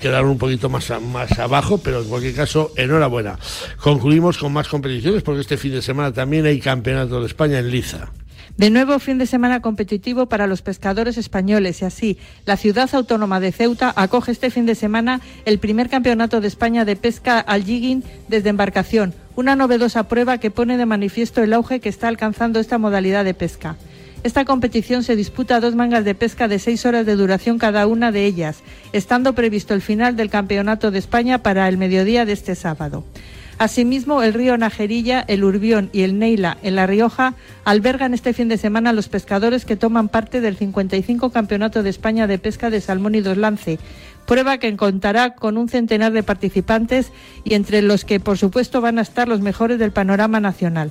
quedaron un poquito más, más abajo, pero en cualquier caso, enhorabuena. Concluimos con más competiciones porque este fin de semana también hay campeonato de España en Liza. De nuevo fin de semana competitivo para los pescadores españoles y así la ciudad autónoma de Ceuta acoge este fin de semana el primer campeonato de España de pesca al jigging desde embarcación, una novedosa prueba que pone de manifiesto el auge que está alcanzando esta modalidad de pesca. Esta competición se disputa dos mangas de pesca de seis horas de duración cada una de ellas, estando previsto el final del Campeonato de España para el mediodía de este sábado. Asimismo, el río Najerilla, el Urbión y el Neila en La Rioja albergan este fin de semana a los pescadores que toman parte del 55 Campeonato de España de Pesca de Salmón y Dos Lance, prueba que contará con un centenar de participantes y entre los que, por supuesto, van a estar los mejores del panorama nacional.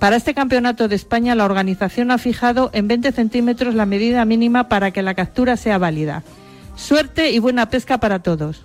Para este Campeonato de España, la organización ha fijado en 20 centímetros la medida mínima para que la captura sea válida. Suerte y buena pesca para todos.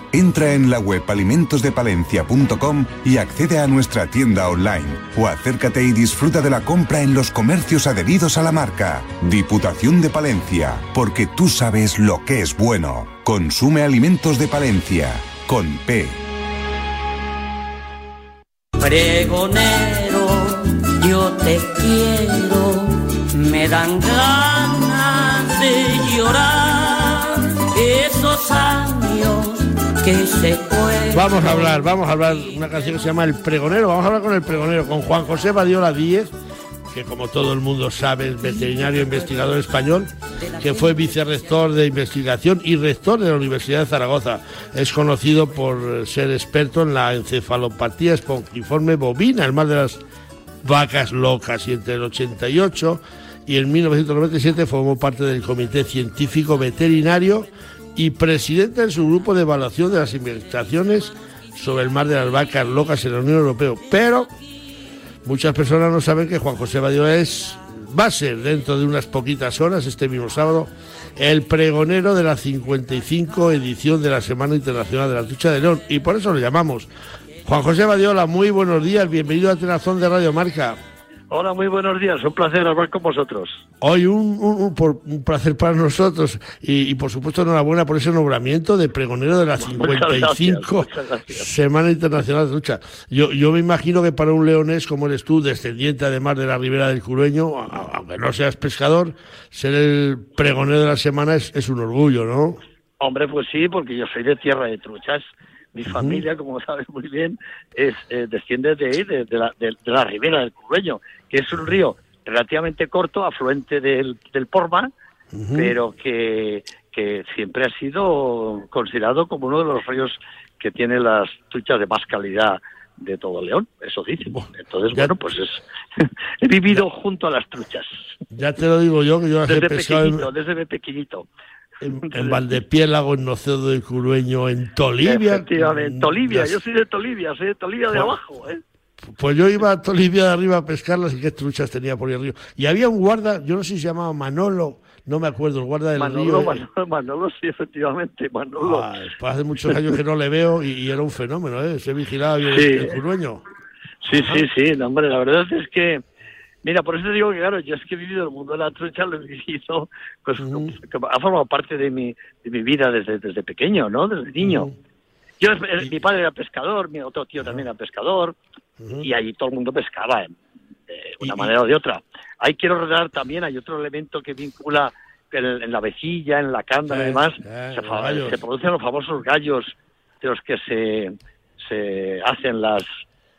Entra en la web alimentosdepalencia.com y accede a nuestra tienda online o acércate y disfruta de la compra en los comercios adheridos a la marca. Diputación de Palencia, porque tú sabes lo que es bueno. Consume alimentos de Palencia, con P. Pregonero, yo te quiero, me dan ganas de llorar esos años Vamos a hablar, vamos a hablar una canción que se llama El Pregonero. Vamos a hablar con el Pregonero, con Juan José Badiola Díez, que como todo el mundo sabe es veterinario investigador español, que fue vicerrector de investigación y rector de la Universidad de Zaragoza. Es conocido por ser experto en la encefalopatía espongiforme bovina, el mal de las vacas locas, y entre el 88 y en 1997 formó parte del Comité Científico Veterinario y presidente de su grupo de evaluación de las investigaciones sobre el mar de las vacas locas en la Unión Europea. Pero muchas personas no saben que Juan José Badiola es, va a ser dentro de unas poquitas horas, este mismo sábado, el pregonero de la 55 edición de la Semana Internacional de la Ducha de León. Y por eso lo llamamos. Juan José Badiola, muy buenos días, bienvenido a Tenazón de Radio Marca. Hola, muy buenos días. Un placer hablar con vosotros. Hoy un, un, un placer para nosotros y, y, por supuesto enhorabuena por ese nombramiento de pregonero de la 55 Semana Internacional de Lucha. Yo, yo me imagino que para un leonés como eres tú, descendiente además de la ribera del Curueño, aunque no seas pescador, ser el pregonero de la semana es, es un orgullo, ¿no? Hombre, pues sí, porque yo soy de tierra de truchas. Mi familia, como sabes muy bien, es eh, desciende de ahí, de, de, la, de, de, la ribera del Curreño, que es un río relativamente corto, afluente del, del Porma, uh -huh. pero que, que siempre ha sido considerado como uno de los ríos que tiene las truchas de más calidad de todo León, eso dicen. Entonces, ya, bueno, pues es he vivido ya, junto a las truchas. Ya te lo digo yo, que yo desde he pescado pequeñito, en, desde pequeñito. En, en Valdepiélago, en Nocedo del Curueño, en Tolivia. Efectivamente, Tolivia, yo soy de Tolivia, soy de Tolivia de abajo, ¿eh? Pues yo iba a Tolivia de arriba a pescarlas y qué truchas tenía por el río. Y había un guarda, yo no sé si se llamaba Manolo, no me acuerdo, el guarda del Manolo, río. Manolo, Manolo, sí, efectivamente, Manolo. Ah, pues hace muchos años que no le veo y, y era un fenómeno, ¿eh? Se vigilaba bien sí. el, curueño. Sí, Ajá. sí, sí, no, hombre, la verdad es que, mira, por eso te digo que, claro, yo es que he vivido el mundo de la trucha, lo he vivido, pues mm. ha formado parte de mi, de mi vida desde, desde pequeño, ¿no? Desde niño. Yo, eh, mi padre era pescador, mi otro tío también era pescador, y allí todo el mundo pescaba de una manera o de otra. Ahí quiero recordar también, hay otro elemento que vincula en, en la vecilla, en la canda y demás, se, se, producen los famosos gallos de los que se, se hacen las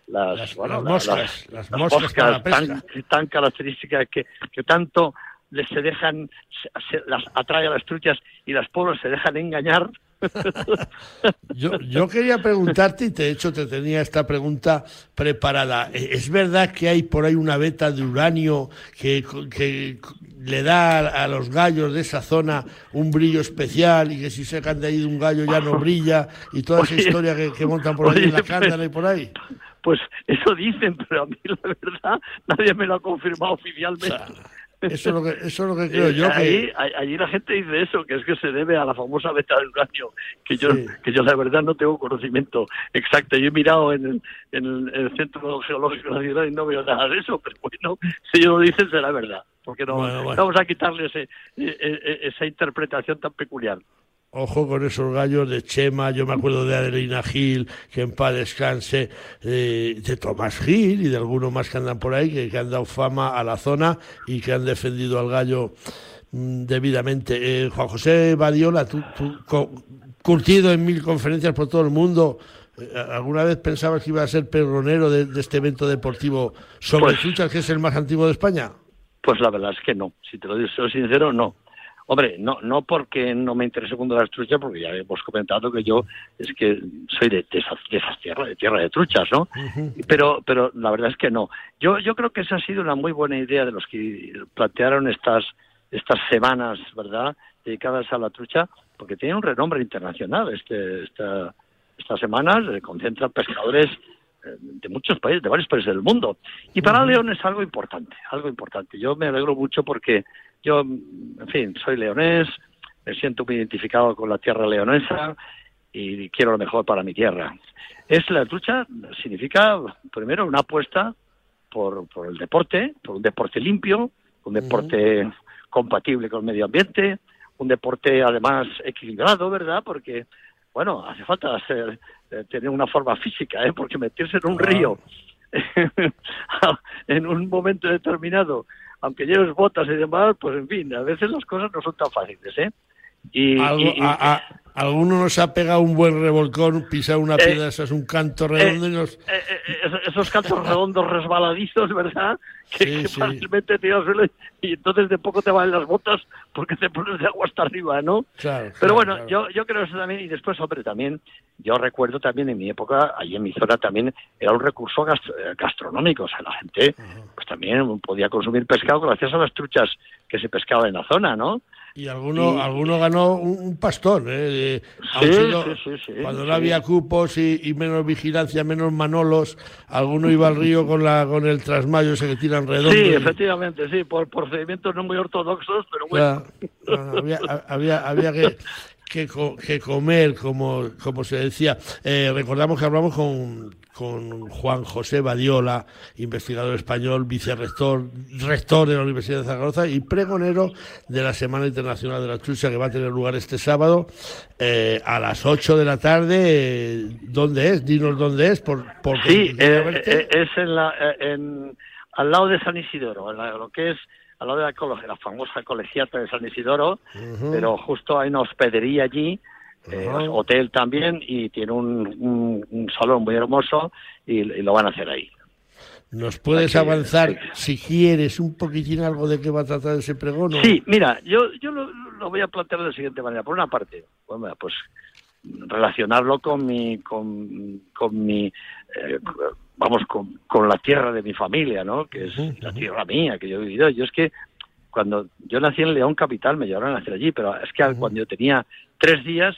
las, las, bueno, las moscas, las, las moscas tan, tan, características que, que tanto les se dejan, se, se, las atrae a las truchas y las pobres se dejan engañar yo, yo, quería preguntarte, y de hecho te tenía esta pregunta preparada. ¿Es verdad que hay por ahí una veta de uranio que, que le da a los gallos de esa zona un brillo especial y que si sacan de ahí de un gallo ya no brilla y toda esa historia que, que montan por ahí en la cándala y por ahí? Pues eso dicen, pero a mí la verdad nadie me lo ha confirmado oficialmente. O sea, eso es lo que, eso es lo que creo yo. Allí, que... allí la gente dice eso, que es que se debe a la famosa beta del uranio, que yo, sí. que yo la verdad no tengo conocimiento exacto. Yo he mirado en el, en el Centro Geológico Nacional y no veo nada de eso, pero bueno, si ellos lo dicen será verdad, porque no bueno, bueno. vamos a quitarle ese, e, e, esa interpretación tan peculiar. Ojo con esos gallos de Chema, yo me acuerdo de Adelina Gil, que en paz descanse, eh, de Tomás Gil y de algunos más que andan por ahí, que, que, han dado fama a la zona y que han defendido al gallo mmm, debidamente. Eh, Juan José Badiola, tú, tú curtido en mil conferencias por todo el mundo, eh, ¿alguna vez pensabas que iba a ser perronero de, de este evento deportivo sobre pues, que es el más antiguo de España? Pues la verdad es que no, si te lo digo sincero, no Hombre, no, no porque no me interese cuando las truchas, porque ya hemos comentado que yo es que soy de, de, esas, de esas tierras, de tierra de truchas, ¿no? Pero, pero la verdad es que no. Yo, yo creo que esa ha sido una muy buena idea de los que plantearon estas, estas semanas, ¿verdad? Dedicadas a la trucha, porque tiene un renombre internacional. Este, esta, estas semanas se concentran pescadores eh, de muchos países, de varios países del mundo. Y para. León es algo importante, algo importante. Yo me alegro mucho porque yo, en fin, soy leonés, me siento muy identificado con la tierra leonesa y quiero lo mejor para mi tierra. Es la lucha, significa, primero, una apuesta por, por el deporte, por un deporte limpio, un deporte uh -huh. compatible con el medio ambiente, un deporte además equilibrado, ¿verdad? Porque, bueno, hace falta hacer, eh, tener una forma física, ¿eh? Porque meterse en un río en un momento determinado aunque lleves botas y demás, pues en fin, a veces las cosas no son tan fáciles, ¿eh? Y, Algo- y- y- a- a- alguno nos ha pegado un buen revolcón, pisado una Eh, piedra, eso es un canto redondo y nos... eh, eh, esos- cantos redondos resbaladizos, ¿verdad? Que, Sí, que sí. fácilmente te suelo y entonces de poco te valen las botas porque te pones de agua hasta arriba, ¿no? Claro, Pero claro, bueno, claro. yo, yo creo eso también, y después, hombre, también, yo recuerdo también en mi época, allí en mi zona también era un recurso gast- eh, gastronómico, o sea, la gente pues también podía consumir pescado gracias a las truchas que se pescaban en la zona, ¿no? Y alguno, Y- alguno ganó un, un pastón, ¿eh? Sí, siendo- sí, sí, cuando no había cupos y, y menos vigilancia, menos manolos, alguno iba al río con la con el trasmayo ese que tiran redondo. Sí, y- efectivamente, sí, por procedimientos no muy ortodoxos, pero bueno. Ya, no, no, había, había, había que, que, co- que comer, como, como se decía. Eh, recordamos que hablamos con, con Juan José Badiola, investigador español, vicerrector, rector de la Universidad de Zaragoza y pregonero de la Semana Internacional de la Trucha que va a tener lugar este sábado eh, a las 8 de la tarde. ¿Dónde es? Dinos dónde es. Por, porque Sí, eh, es en la, en, al lado de San Isidoro, en la- lo que es al lado de la, cole- la famosa colegiata de San Isidoro, pero justo hay una hospedería allí, eh, hotel también, y tiene un, un- un salón muy hermoso y, y lo van a hacer ahí. ¿Nos puedes avanzar, si quieres, un poquitín algo de qué va a tratar ese pregón? Sí, mira, yo, yo lo, lo voy a plantear de la siguiente manera. Por una parte, bueno, pues relacionarlo con mi, con, con mi, eh, vamos, con, con la tierra de mi familia, ¿no? Que es la tierra mía, que yo he vivido. Yo es que cuando yo nací en León Capital, me llevaron a nacer allí, pero es que cuando yo tenía tres días,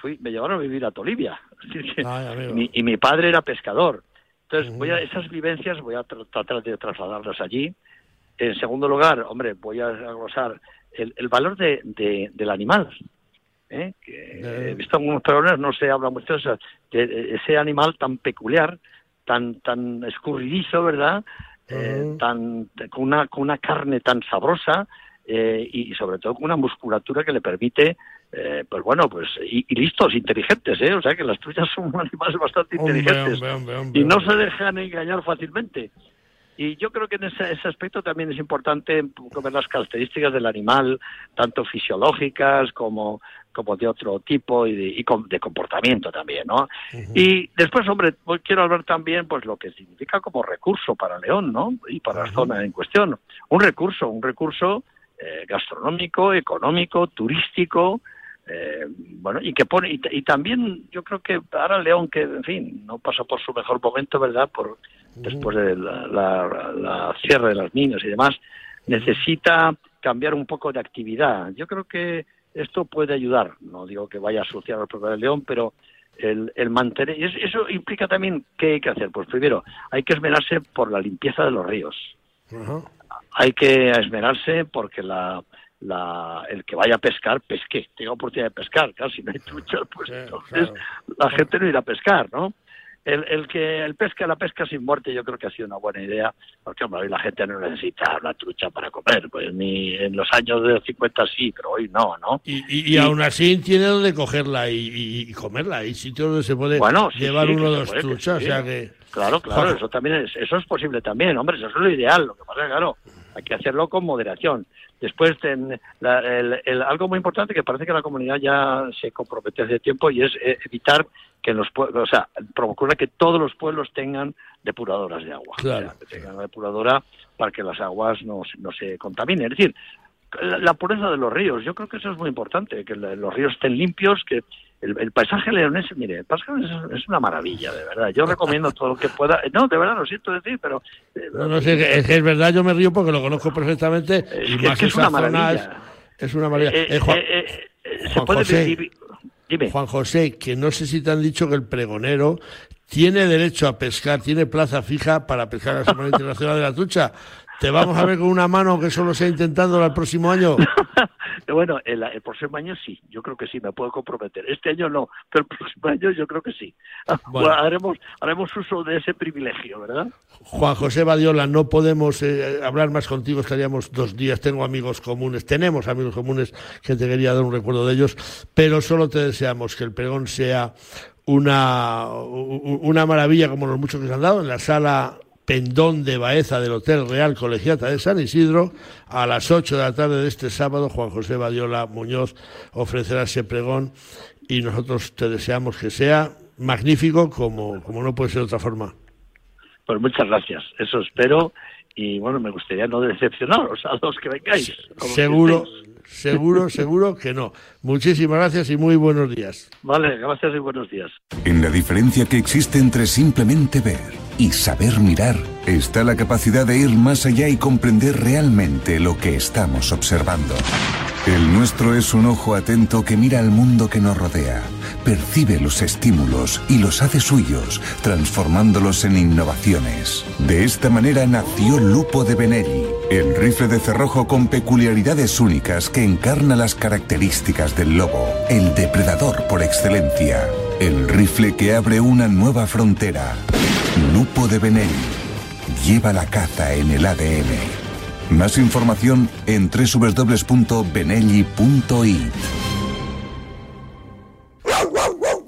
fui, me llevaron a vivir a Tolivia. Ay, mi- y mi padre era pescador. Entonces, voy a, esas vivencias voy a tra- tratar de trasladarlas allí. En segundo lugar, hombre, voy a glosar el, el valor de, de- del animal. ¿eh? Que he visto algunos pregones, no se habla mucho de, eso, de- de ese animal tan peculiar, tan tan escurridizo, ¿verdad? Eh, tan con una con una carne tan sabrosa eh, y, sobre todo con una musculatura que le permite eh, pues bueno pues y, y listos inteligentes eh o sea que las truchas son animales bastante Hombre, inteligentes. hombre, hombre, hombre, y no se dejan engañar fácilmente. Y yo creo que en ese, ese aspecto también es importante ver las características del animal, tanto fisiológicas como, como de otro tipo y de, y de comportamiento también, ¿no? Y después, hombre, quiero hablar también pues lo que significa como recurso para León, ¿no? Y para la zona en cuestión. Un recurso, un recurso eh, gastronómico, económico, turístico, eh, bueno, y que pone, y, y también yo creo que ahora León, que en fin, no pasa por su mejor momento, ¿verdad? Por después de la, la- la cierre de las minas y demás, necesita cambiar un poco de actividad. Yo creo que esto puede ayudar, no digo que vaya a asociar al propio de León, pero el, el mantener, eso implica también qué hay que hacer. Pues primero, hay que esmerarse por la limpieza de los ríos hay que esmerarse porque la, la, el que vaya a pescar, pesque, tenga oportunidad de pescar. Claro, si no hay truchas, pues entonces la gente no irá a pescar, ¿no? El, el que el pesca, la pesca sin muerte, yo creo que ha sido una buena idea, porque hombre, hoy la gente no necesita una trucha para comer, pues ni en los años de 50 sí, pero hoy no, ¿no? Y, y- y aún así tiene donde cogerla y, y- y comerla. Hay sitios donde se puede Bueno, sí, llevar sí, uno puede, que truchas. O sea que. Claro, claro, eso también es, eso es posible también, hombre, eso es lo ideal. Lo que pasa es claro, hay que hacerlo con moderación. Después, ten- la- el- el- algo muy importante que parece que la comunidad ya se compromete hace tiempo y es eh, evitar que los pueblos, o sea, procurar que todos los pueblos tengan depuradoras de agua. Claro. O sea, que tengan una depuradora para que las aguas no, se- no se contaminen. Es decir, la, la pureza de los ríos, yo creo que eso es muy importante, que la- los ríos estén limpios, que el, el paisaje leonés, mire, el paisaje es, es una maravilla, de verdad. Yo recomiendo todo lo que pueda. No, de verdad, lo siento decir, pero eh, No, no es que es verdad, yo me río porque lo conozco perfectamente. Es y que- más es que es esa una maravilla. Es, una maravilla. Eh, Eh, Juan, eh, eh, se Juan puede José, vivir- Dime. Juan José, que no sé si te han dicho que el pregonero tiene derecho a pescar, tiene plaza fija para pescar la Semana Internacional de la Trucha. Te vamos a ver con una mano que solo sea intentando el próximo año. Bueno, el, el próximo año sí, yo creo que sí, me puedo comprometer. Este año no, pero el próximo año yo creo que sí. Bueno. haremos, haremos uso de ese privilegio, ¿verdad? Juan José Badiola, no podemos eh, hablar más contigo, estaríamos dos días, tengo amigos comunes, tenemos amigos comunes que te quería dar un recuerdo de ellos, pero solo te deseamos que el pregón sea una, una maravilla como los muchos que se han dado en la sala Pendón de Baeza del Hotel Real Colegiata de San Isidro. A las 8 de la tarde de este sábado, Juan José Badiola Muñoz ofrecerá ese pregón y nosotros te deseamos que sea magnífico como, como no puede ser de otra forma. Pues muchas gracias, eso espero y bueno, me gustaría no decepcionaros a los que vengáis. Seguro, seguro, seguro que no. Muchísimas gracias y muy buenos días. Vale, gracias y buenos días. En la diferencia que existe entre simplemente ver y saber mirar está la capacidad de ir más allá y comprender realmente lo que estamos observando. El nuestro es un ojo atento que mira al mundo que nos rodea, percibe los estímulos y los hace suyos, transformándolos en innovaciones. De esta manera nació Lupo de Benelli, el rifle de cerrojo con peculiaridades únicas que encarna las características del lobo, el depredador por excelencia, el rifle que abre una nueva frontera. Lupo de Benelli lleva la caza en el ADN. Más información en www.benelli.it.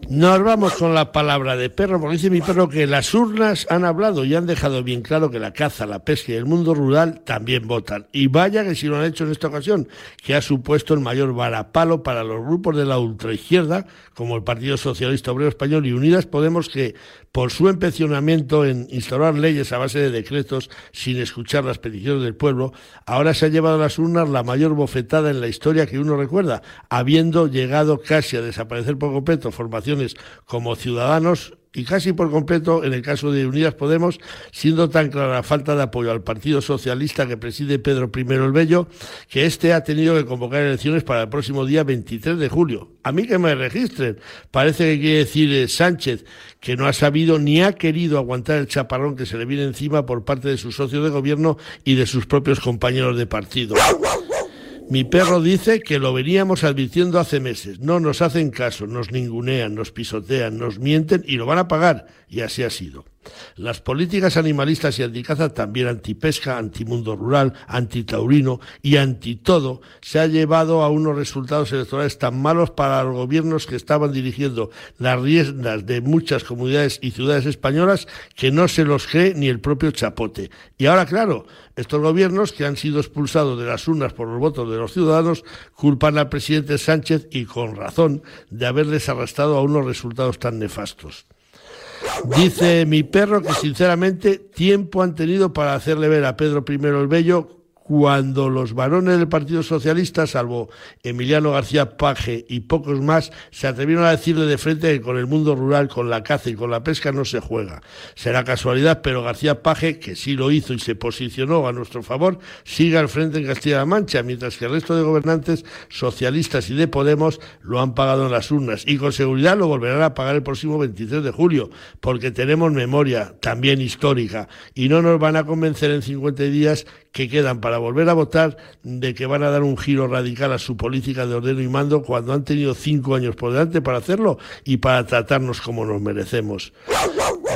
Nos vamos con la palabra de perro, porque dice mi perro que las urnas han hablado y han dejado bien claro que la caza, la pesca y el mundo rural también votan. Y vaya que si lo han hecho en esta ocasión, que ha supuesto el mayor varapalo para los grupos de la ultraizquierda, como el Partido Socialista Obrero Español y Unidas Podemos, que por su empecinamiento en instaurar leyes a base de decretos sin escuchar las peticiones del pueblo, ahora se ha llevado a las urnas la mayor bofetada en la historia que uno recuerda, habiendo llegado casi a desaparecer por completo formaciones como Ciudadanos y casi por completo en el caso de Unidas Podemos, siendo tan clara la falta de apoyo al Partido Socialista que preside Pedro I el Bello, que éste ha tenido que convocar elecciones para el próximo día 23 de julio. A mí que me registren. Parece que quiere decir eh, Sánchez que no ha sabido ni ha querido aguantar el chaparrón que se le viene encima por parte de sus socios de gobierno y de sus propios compañeros de partido. Mi perro dice que lo veníamos advirtiendo hace meses. No nos hacen caso, nos ningunean, nos pisotean, nos mienten y lo van a pagar. Y así ha sido. Las políticas animalistas y anticaza, también antipesca, antimundo rural, antitaurino y antitodo, se ha llevado a unos resultados electorales tan malos para los gobiernos que estaban dirigiendo las riendas de muchas comunidades y ciudades españolas que no se los cree ni el propio chapote. Y ahora, claro, estos gobiernos que han sido expulsados de las urnas por los votos de los ciudadanos culpan al presidente Sánchez y con razón de haberles arrastrado a unos resultados tan nefastos. Dice mi perro que sinceramente tiempo han tenido para hacerle ver a Pedro I el Bello cuando los varones del Partido Socialista, salvo Emiliano García Paje y pocos más, se atrevieron a decirle de frente que con el mundo rural, con la caza y con la pesca no se juega. Será casualidad, pero García Paje, que sí lo hizo y se posicionó a nuestro favor, sigue al frente en Castilla-La Mancha, mientras que el resto de gobernantes socialistas y de Podemos lo han pagado en las urnas y con seguridad lo volverán a pagar el próximo 23 de julio, porque tenemos memoria también histórica y no nos van a convencer en 50 días que quedan para volver a votar de que van a dar un giro radical a su política de ordeno y mando cuando han tenido cinco años por delante para hacerlo y para tratarnos como nos merecemos.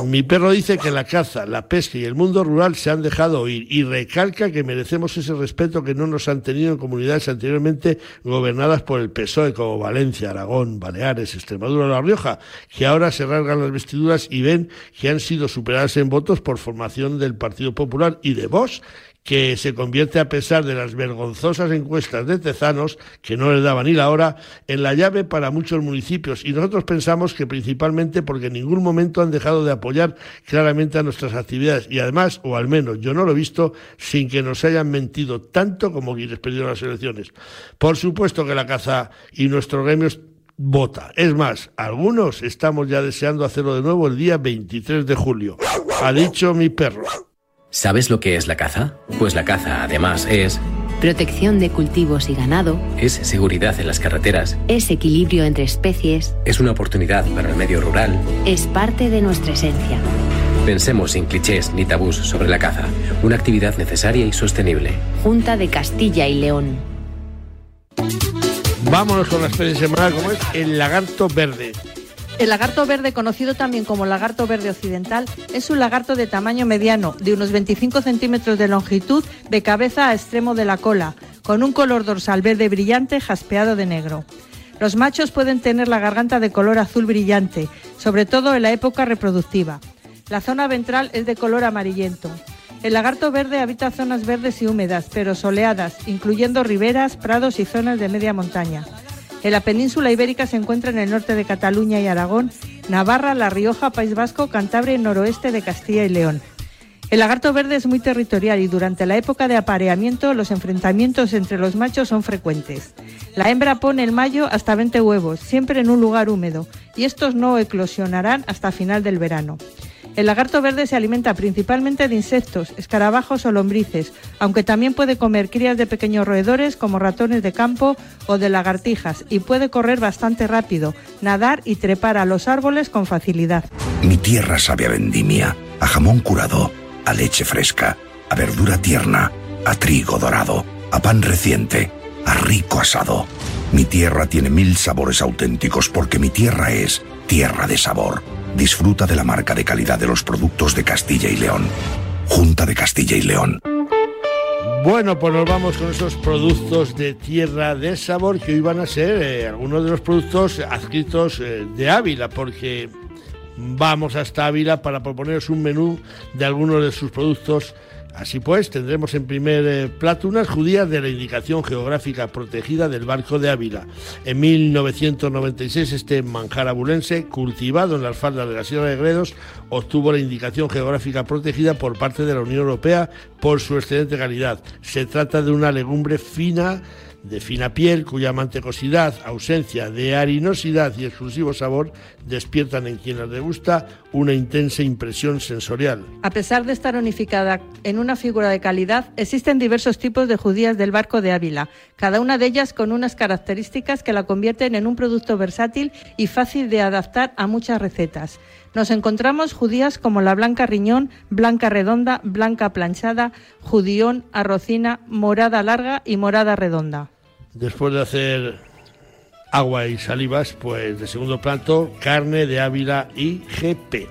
Mi perro dice que la caza, la pesca y el mundo rural se han dejado oír y recalca que merecemos ese respeto que no nos han tenido en comunidades anteriormente gobernadas por el PSOE como Valencia, Aragón, Baleares, Extremadura o La Rioja, que ahora se rasgan las vestiduras y ven que han sido superadas en votos por formación del Partido Popular y de Vox que se convierte a pesar de las vergonzosas encuestas de Tezanos, que no les daba ni la hora, en la llave para muchos municipios. Y nosotros pensamos que principalmente porque en ningún momento han dejado de apoyar claramente a nuestras actividades. Y además, o al menos yo no lo he visto, sin que nos hayan mentido tanto como quienes perdieron las elecciones. Por supuesto que la caza y nuestro gremio vota. Es más, algunos estamos ya deseando hacerlo de nuevo el día 23 de julio. Ha dicho mi perro. ¿Sabes lo que es la caza? Pues la caza, además, es... Protección de cultivos y ganado. Es seguridad en las carreteras. Es equilibrio entre especies. Es una oportunidad para el medio rural. Es parte de nuestra esencia. Pensemos sin clichés ni tabús sobre la caza. Una actividad necesaria y sostenible. Junta de Castilla y León. Vámonos con la especie semanal como es el lagarto verde. El lagarto verde, conocido también como lagarto verde occidental, es un lagarto de tamaño mediano, de unos 25 centímetros de longitud, de cabeza a extremo de la cola, con un color dorsal verde brillante jaspeado de negro. Los machos pueden tener la garganta de color azul brillante, sobre todo en la época reproductiva. La zona ventral es de color amarillento. El lagarto verde habita zonas verdes y húmedas, pero soleadas, incluyendo riberas, prados y zonas de media montaña. En la península ibérica se encuentra en el norte de Cataluña y Aragón, Navarra, La Rioja, País Vasco, Cantabria y noroeste de Castilla y León. El lagarto verde es muy territorial y durante la época de apareamiento los enfrentamientos entre los machos son frecuentes. La hembra pone en mayo hasta 20 huevos, siempre en un lugar húmedo, y estos no eclosionarán hasta final del verano. El lagarto verde se alimenta principalmente de insectos, escarabajos o lombrices, aunque también puede comer crías de pequeños roedores como ratones de campo o de lagartijas y puede correr bastante rápido, nadar y trepar a los árboles con facilidad. Mi tierra sabe a vendimia, a jamón curado, a leche fresca, a verdura tierna, a trigo dorado, a pan reciente, a rico asado. Mi tierra tiene mil sabores auténticos porque mi tierra es tierra de sabor. Disfruta de la marca de calidad de los productos de Castilla y León. Junta de Castilla y León. Bueno, pues nos vamos con esos productos de tierra de sabor que hoy van a ser eh, algunos de los productos adscritos eh, de Ávila, porque vamos hasta Ávila para proponeros un menú de algunos de sus productos. Así pues, tendremos en primer eh, plato unas judías de la indicación geográfica protegida del barco de Ávila. En 1996 este manjar abulense, cultivado en las faldas de la Sierra de Gredos, obtuvo la indicación geográfica protegida por parte de la Unión Europea por su excelente calidad. Se trata de una legumbre fina de fina piel cuya mantecosidad, ausencia de harinosidad y exclusivo sabor despiertan en quien le gusta una intensa impresión sensorial. A pesar de estar unificada en una figura de calidad, existen diversos tipos de judías del barco de Ávila, cada una de ellas con unas características que la convierten en un producto versátil y fácil de adaptar a muchas recetas. Nos encontramos judías como la blanca riñón, blanca redonda, blanca planchada, judión, arrocina, morada larga y morada redonda. Después de hacer agua y salivas, pues de segundo plato, carne de Ávila y GP.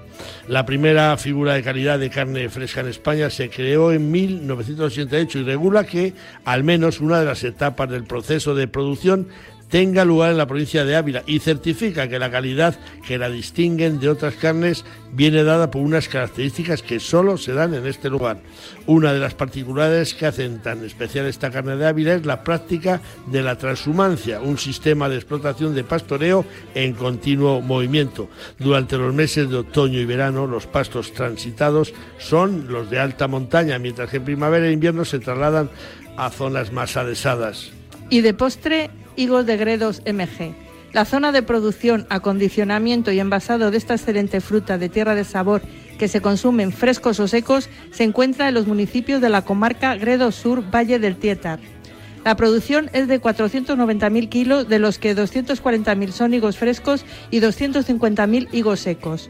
La primera figura de calidad de carne fresca en España se creó en 1988 y regula que al menos una de las etapas del proceso de producción tenga lugar en la provincia de Ávila y certifica que la calidad que la distinguen de otras carnes viene dada por unas características que solo se dan en este lugar. Una de las particularidades que hacen tan especial esta carne de Ávila es la práctica de la transhumancia, un sistema de explotación de pastoreo en continuo movimiento. Durante los meses de otoño y verano los pastos transitados son los de alta montaña, mientras que en primavera e invierno se trasladan a zonas más adesadas. Y de postre, higos de Gredos MG. La zona de producción, acondicionamiento y envasado de esta excelente fruta de tierra de sabor que se consumen frescos o secos se encuentra en los municipios de la comarca Gredos Sur Valle del Tietar. La producción es de 490.000 kilos, de los que 240.000 son higos frescos y 250.000 higos secos.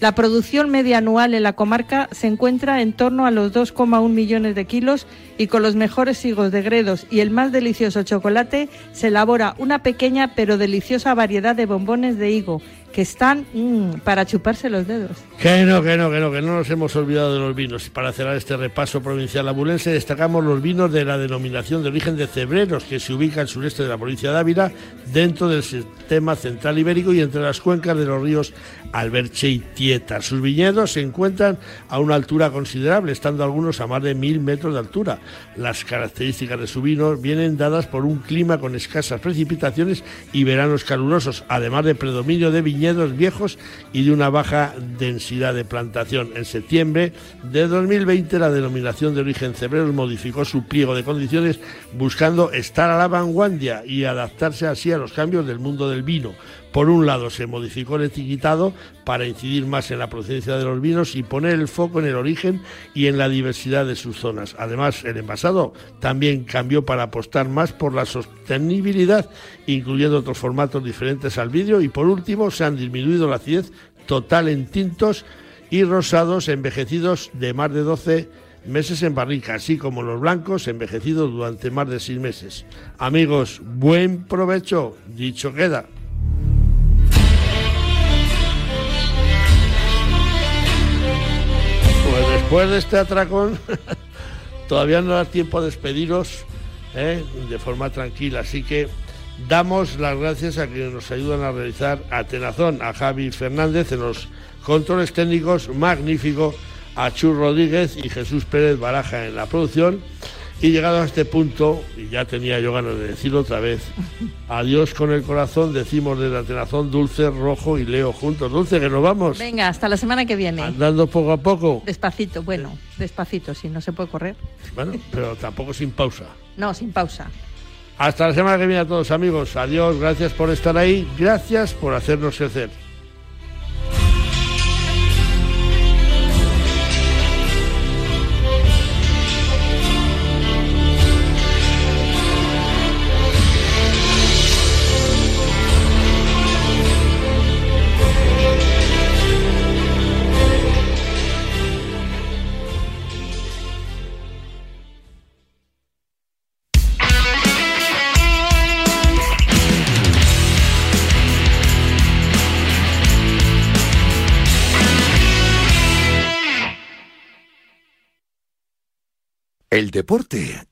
La producción media anual en la comarca se encuentra en torno a los 2,1 millones de kilos y con los mejores higos de Gredos y el más delicioso chocolate se elabora una pequeña pero deliciosa variedad de bombones de higo que están mm, para chuparse los dedos. Que no, que no, que no, que no nos hemos olvidado de los vinos. Para cerrar este repaso provincial abulense, destacamos los vinos de la denominación de origen de Cebreros, que se ubica al sureste de la provincia de Ávila, dentro del sistema central ibérico y entre las cuencas de los ríos Alberche y Tieta. Sus viñedos se encuentran a una altura considerable, estando algunos a más de mil metros de altura. Las características de su vino vienen dadas por un clima con escasas precipitaciones y veranos calurosos, además de predominio de viñedos viejos y de una baja densidad de plantación. En septiembre de 2020 la denominación de origen Cebreros modificó su pliego de condiciones buscando estar a la vanguardia y adaptarse así a los cambios del mundo del vino. Por un lado, se modificó el etiquetado para incidir más en la procedencia de los vinos y poner el foco en el origen y en la diversidad de sus zonas. Además, el envasado también cambió para apostar más por la sostenibilidad, incluyendo otros formatos diferentes al vidrio. Y por último, se han disminuido la acidez total en tintos y rosados envejecidos de más de 12 meses en barrica, así como los blancos envejecidos durante más de 6 meses. Amigos, buen provecho, dicho queda. Pues después de este atracón, todavía no da tiempo de despediros ¿eh? de forma tranquila. Así que Damos las gracias a quienes nos ayudan a realizar Atenazón, a Javi Fernández en los controles técnicos, magnífico, a Chur Rodríguez y Jesús Pérez Baraja en la producción. Y llegado a este punto, y ya tenía yo ganas de decirlo otra vez, adiós con el corazón, decimos desde Atenazón, Dulce, Rojo y Leo juntos. Dulce, que nos vamos. Venga, hasta la semana que viene. Andando poco a poco. Despacito, bueno, despacito, si no se puede correr. Bueno, pero tampoco sin pausa. No, sin pausa. Hasta la semana que viene a todos amigos. Adiós, gracias por estar ahí, gracias por hacernos crecer. El deporte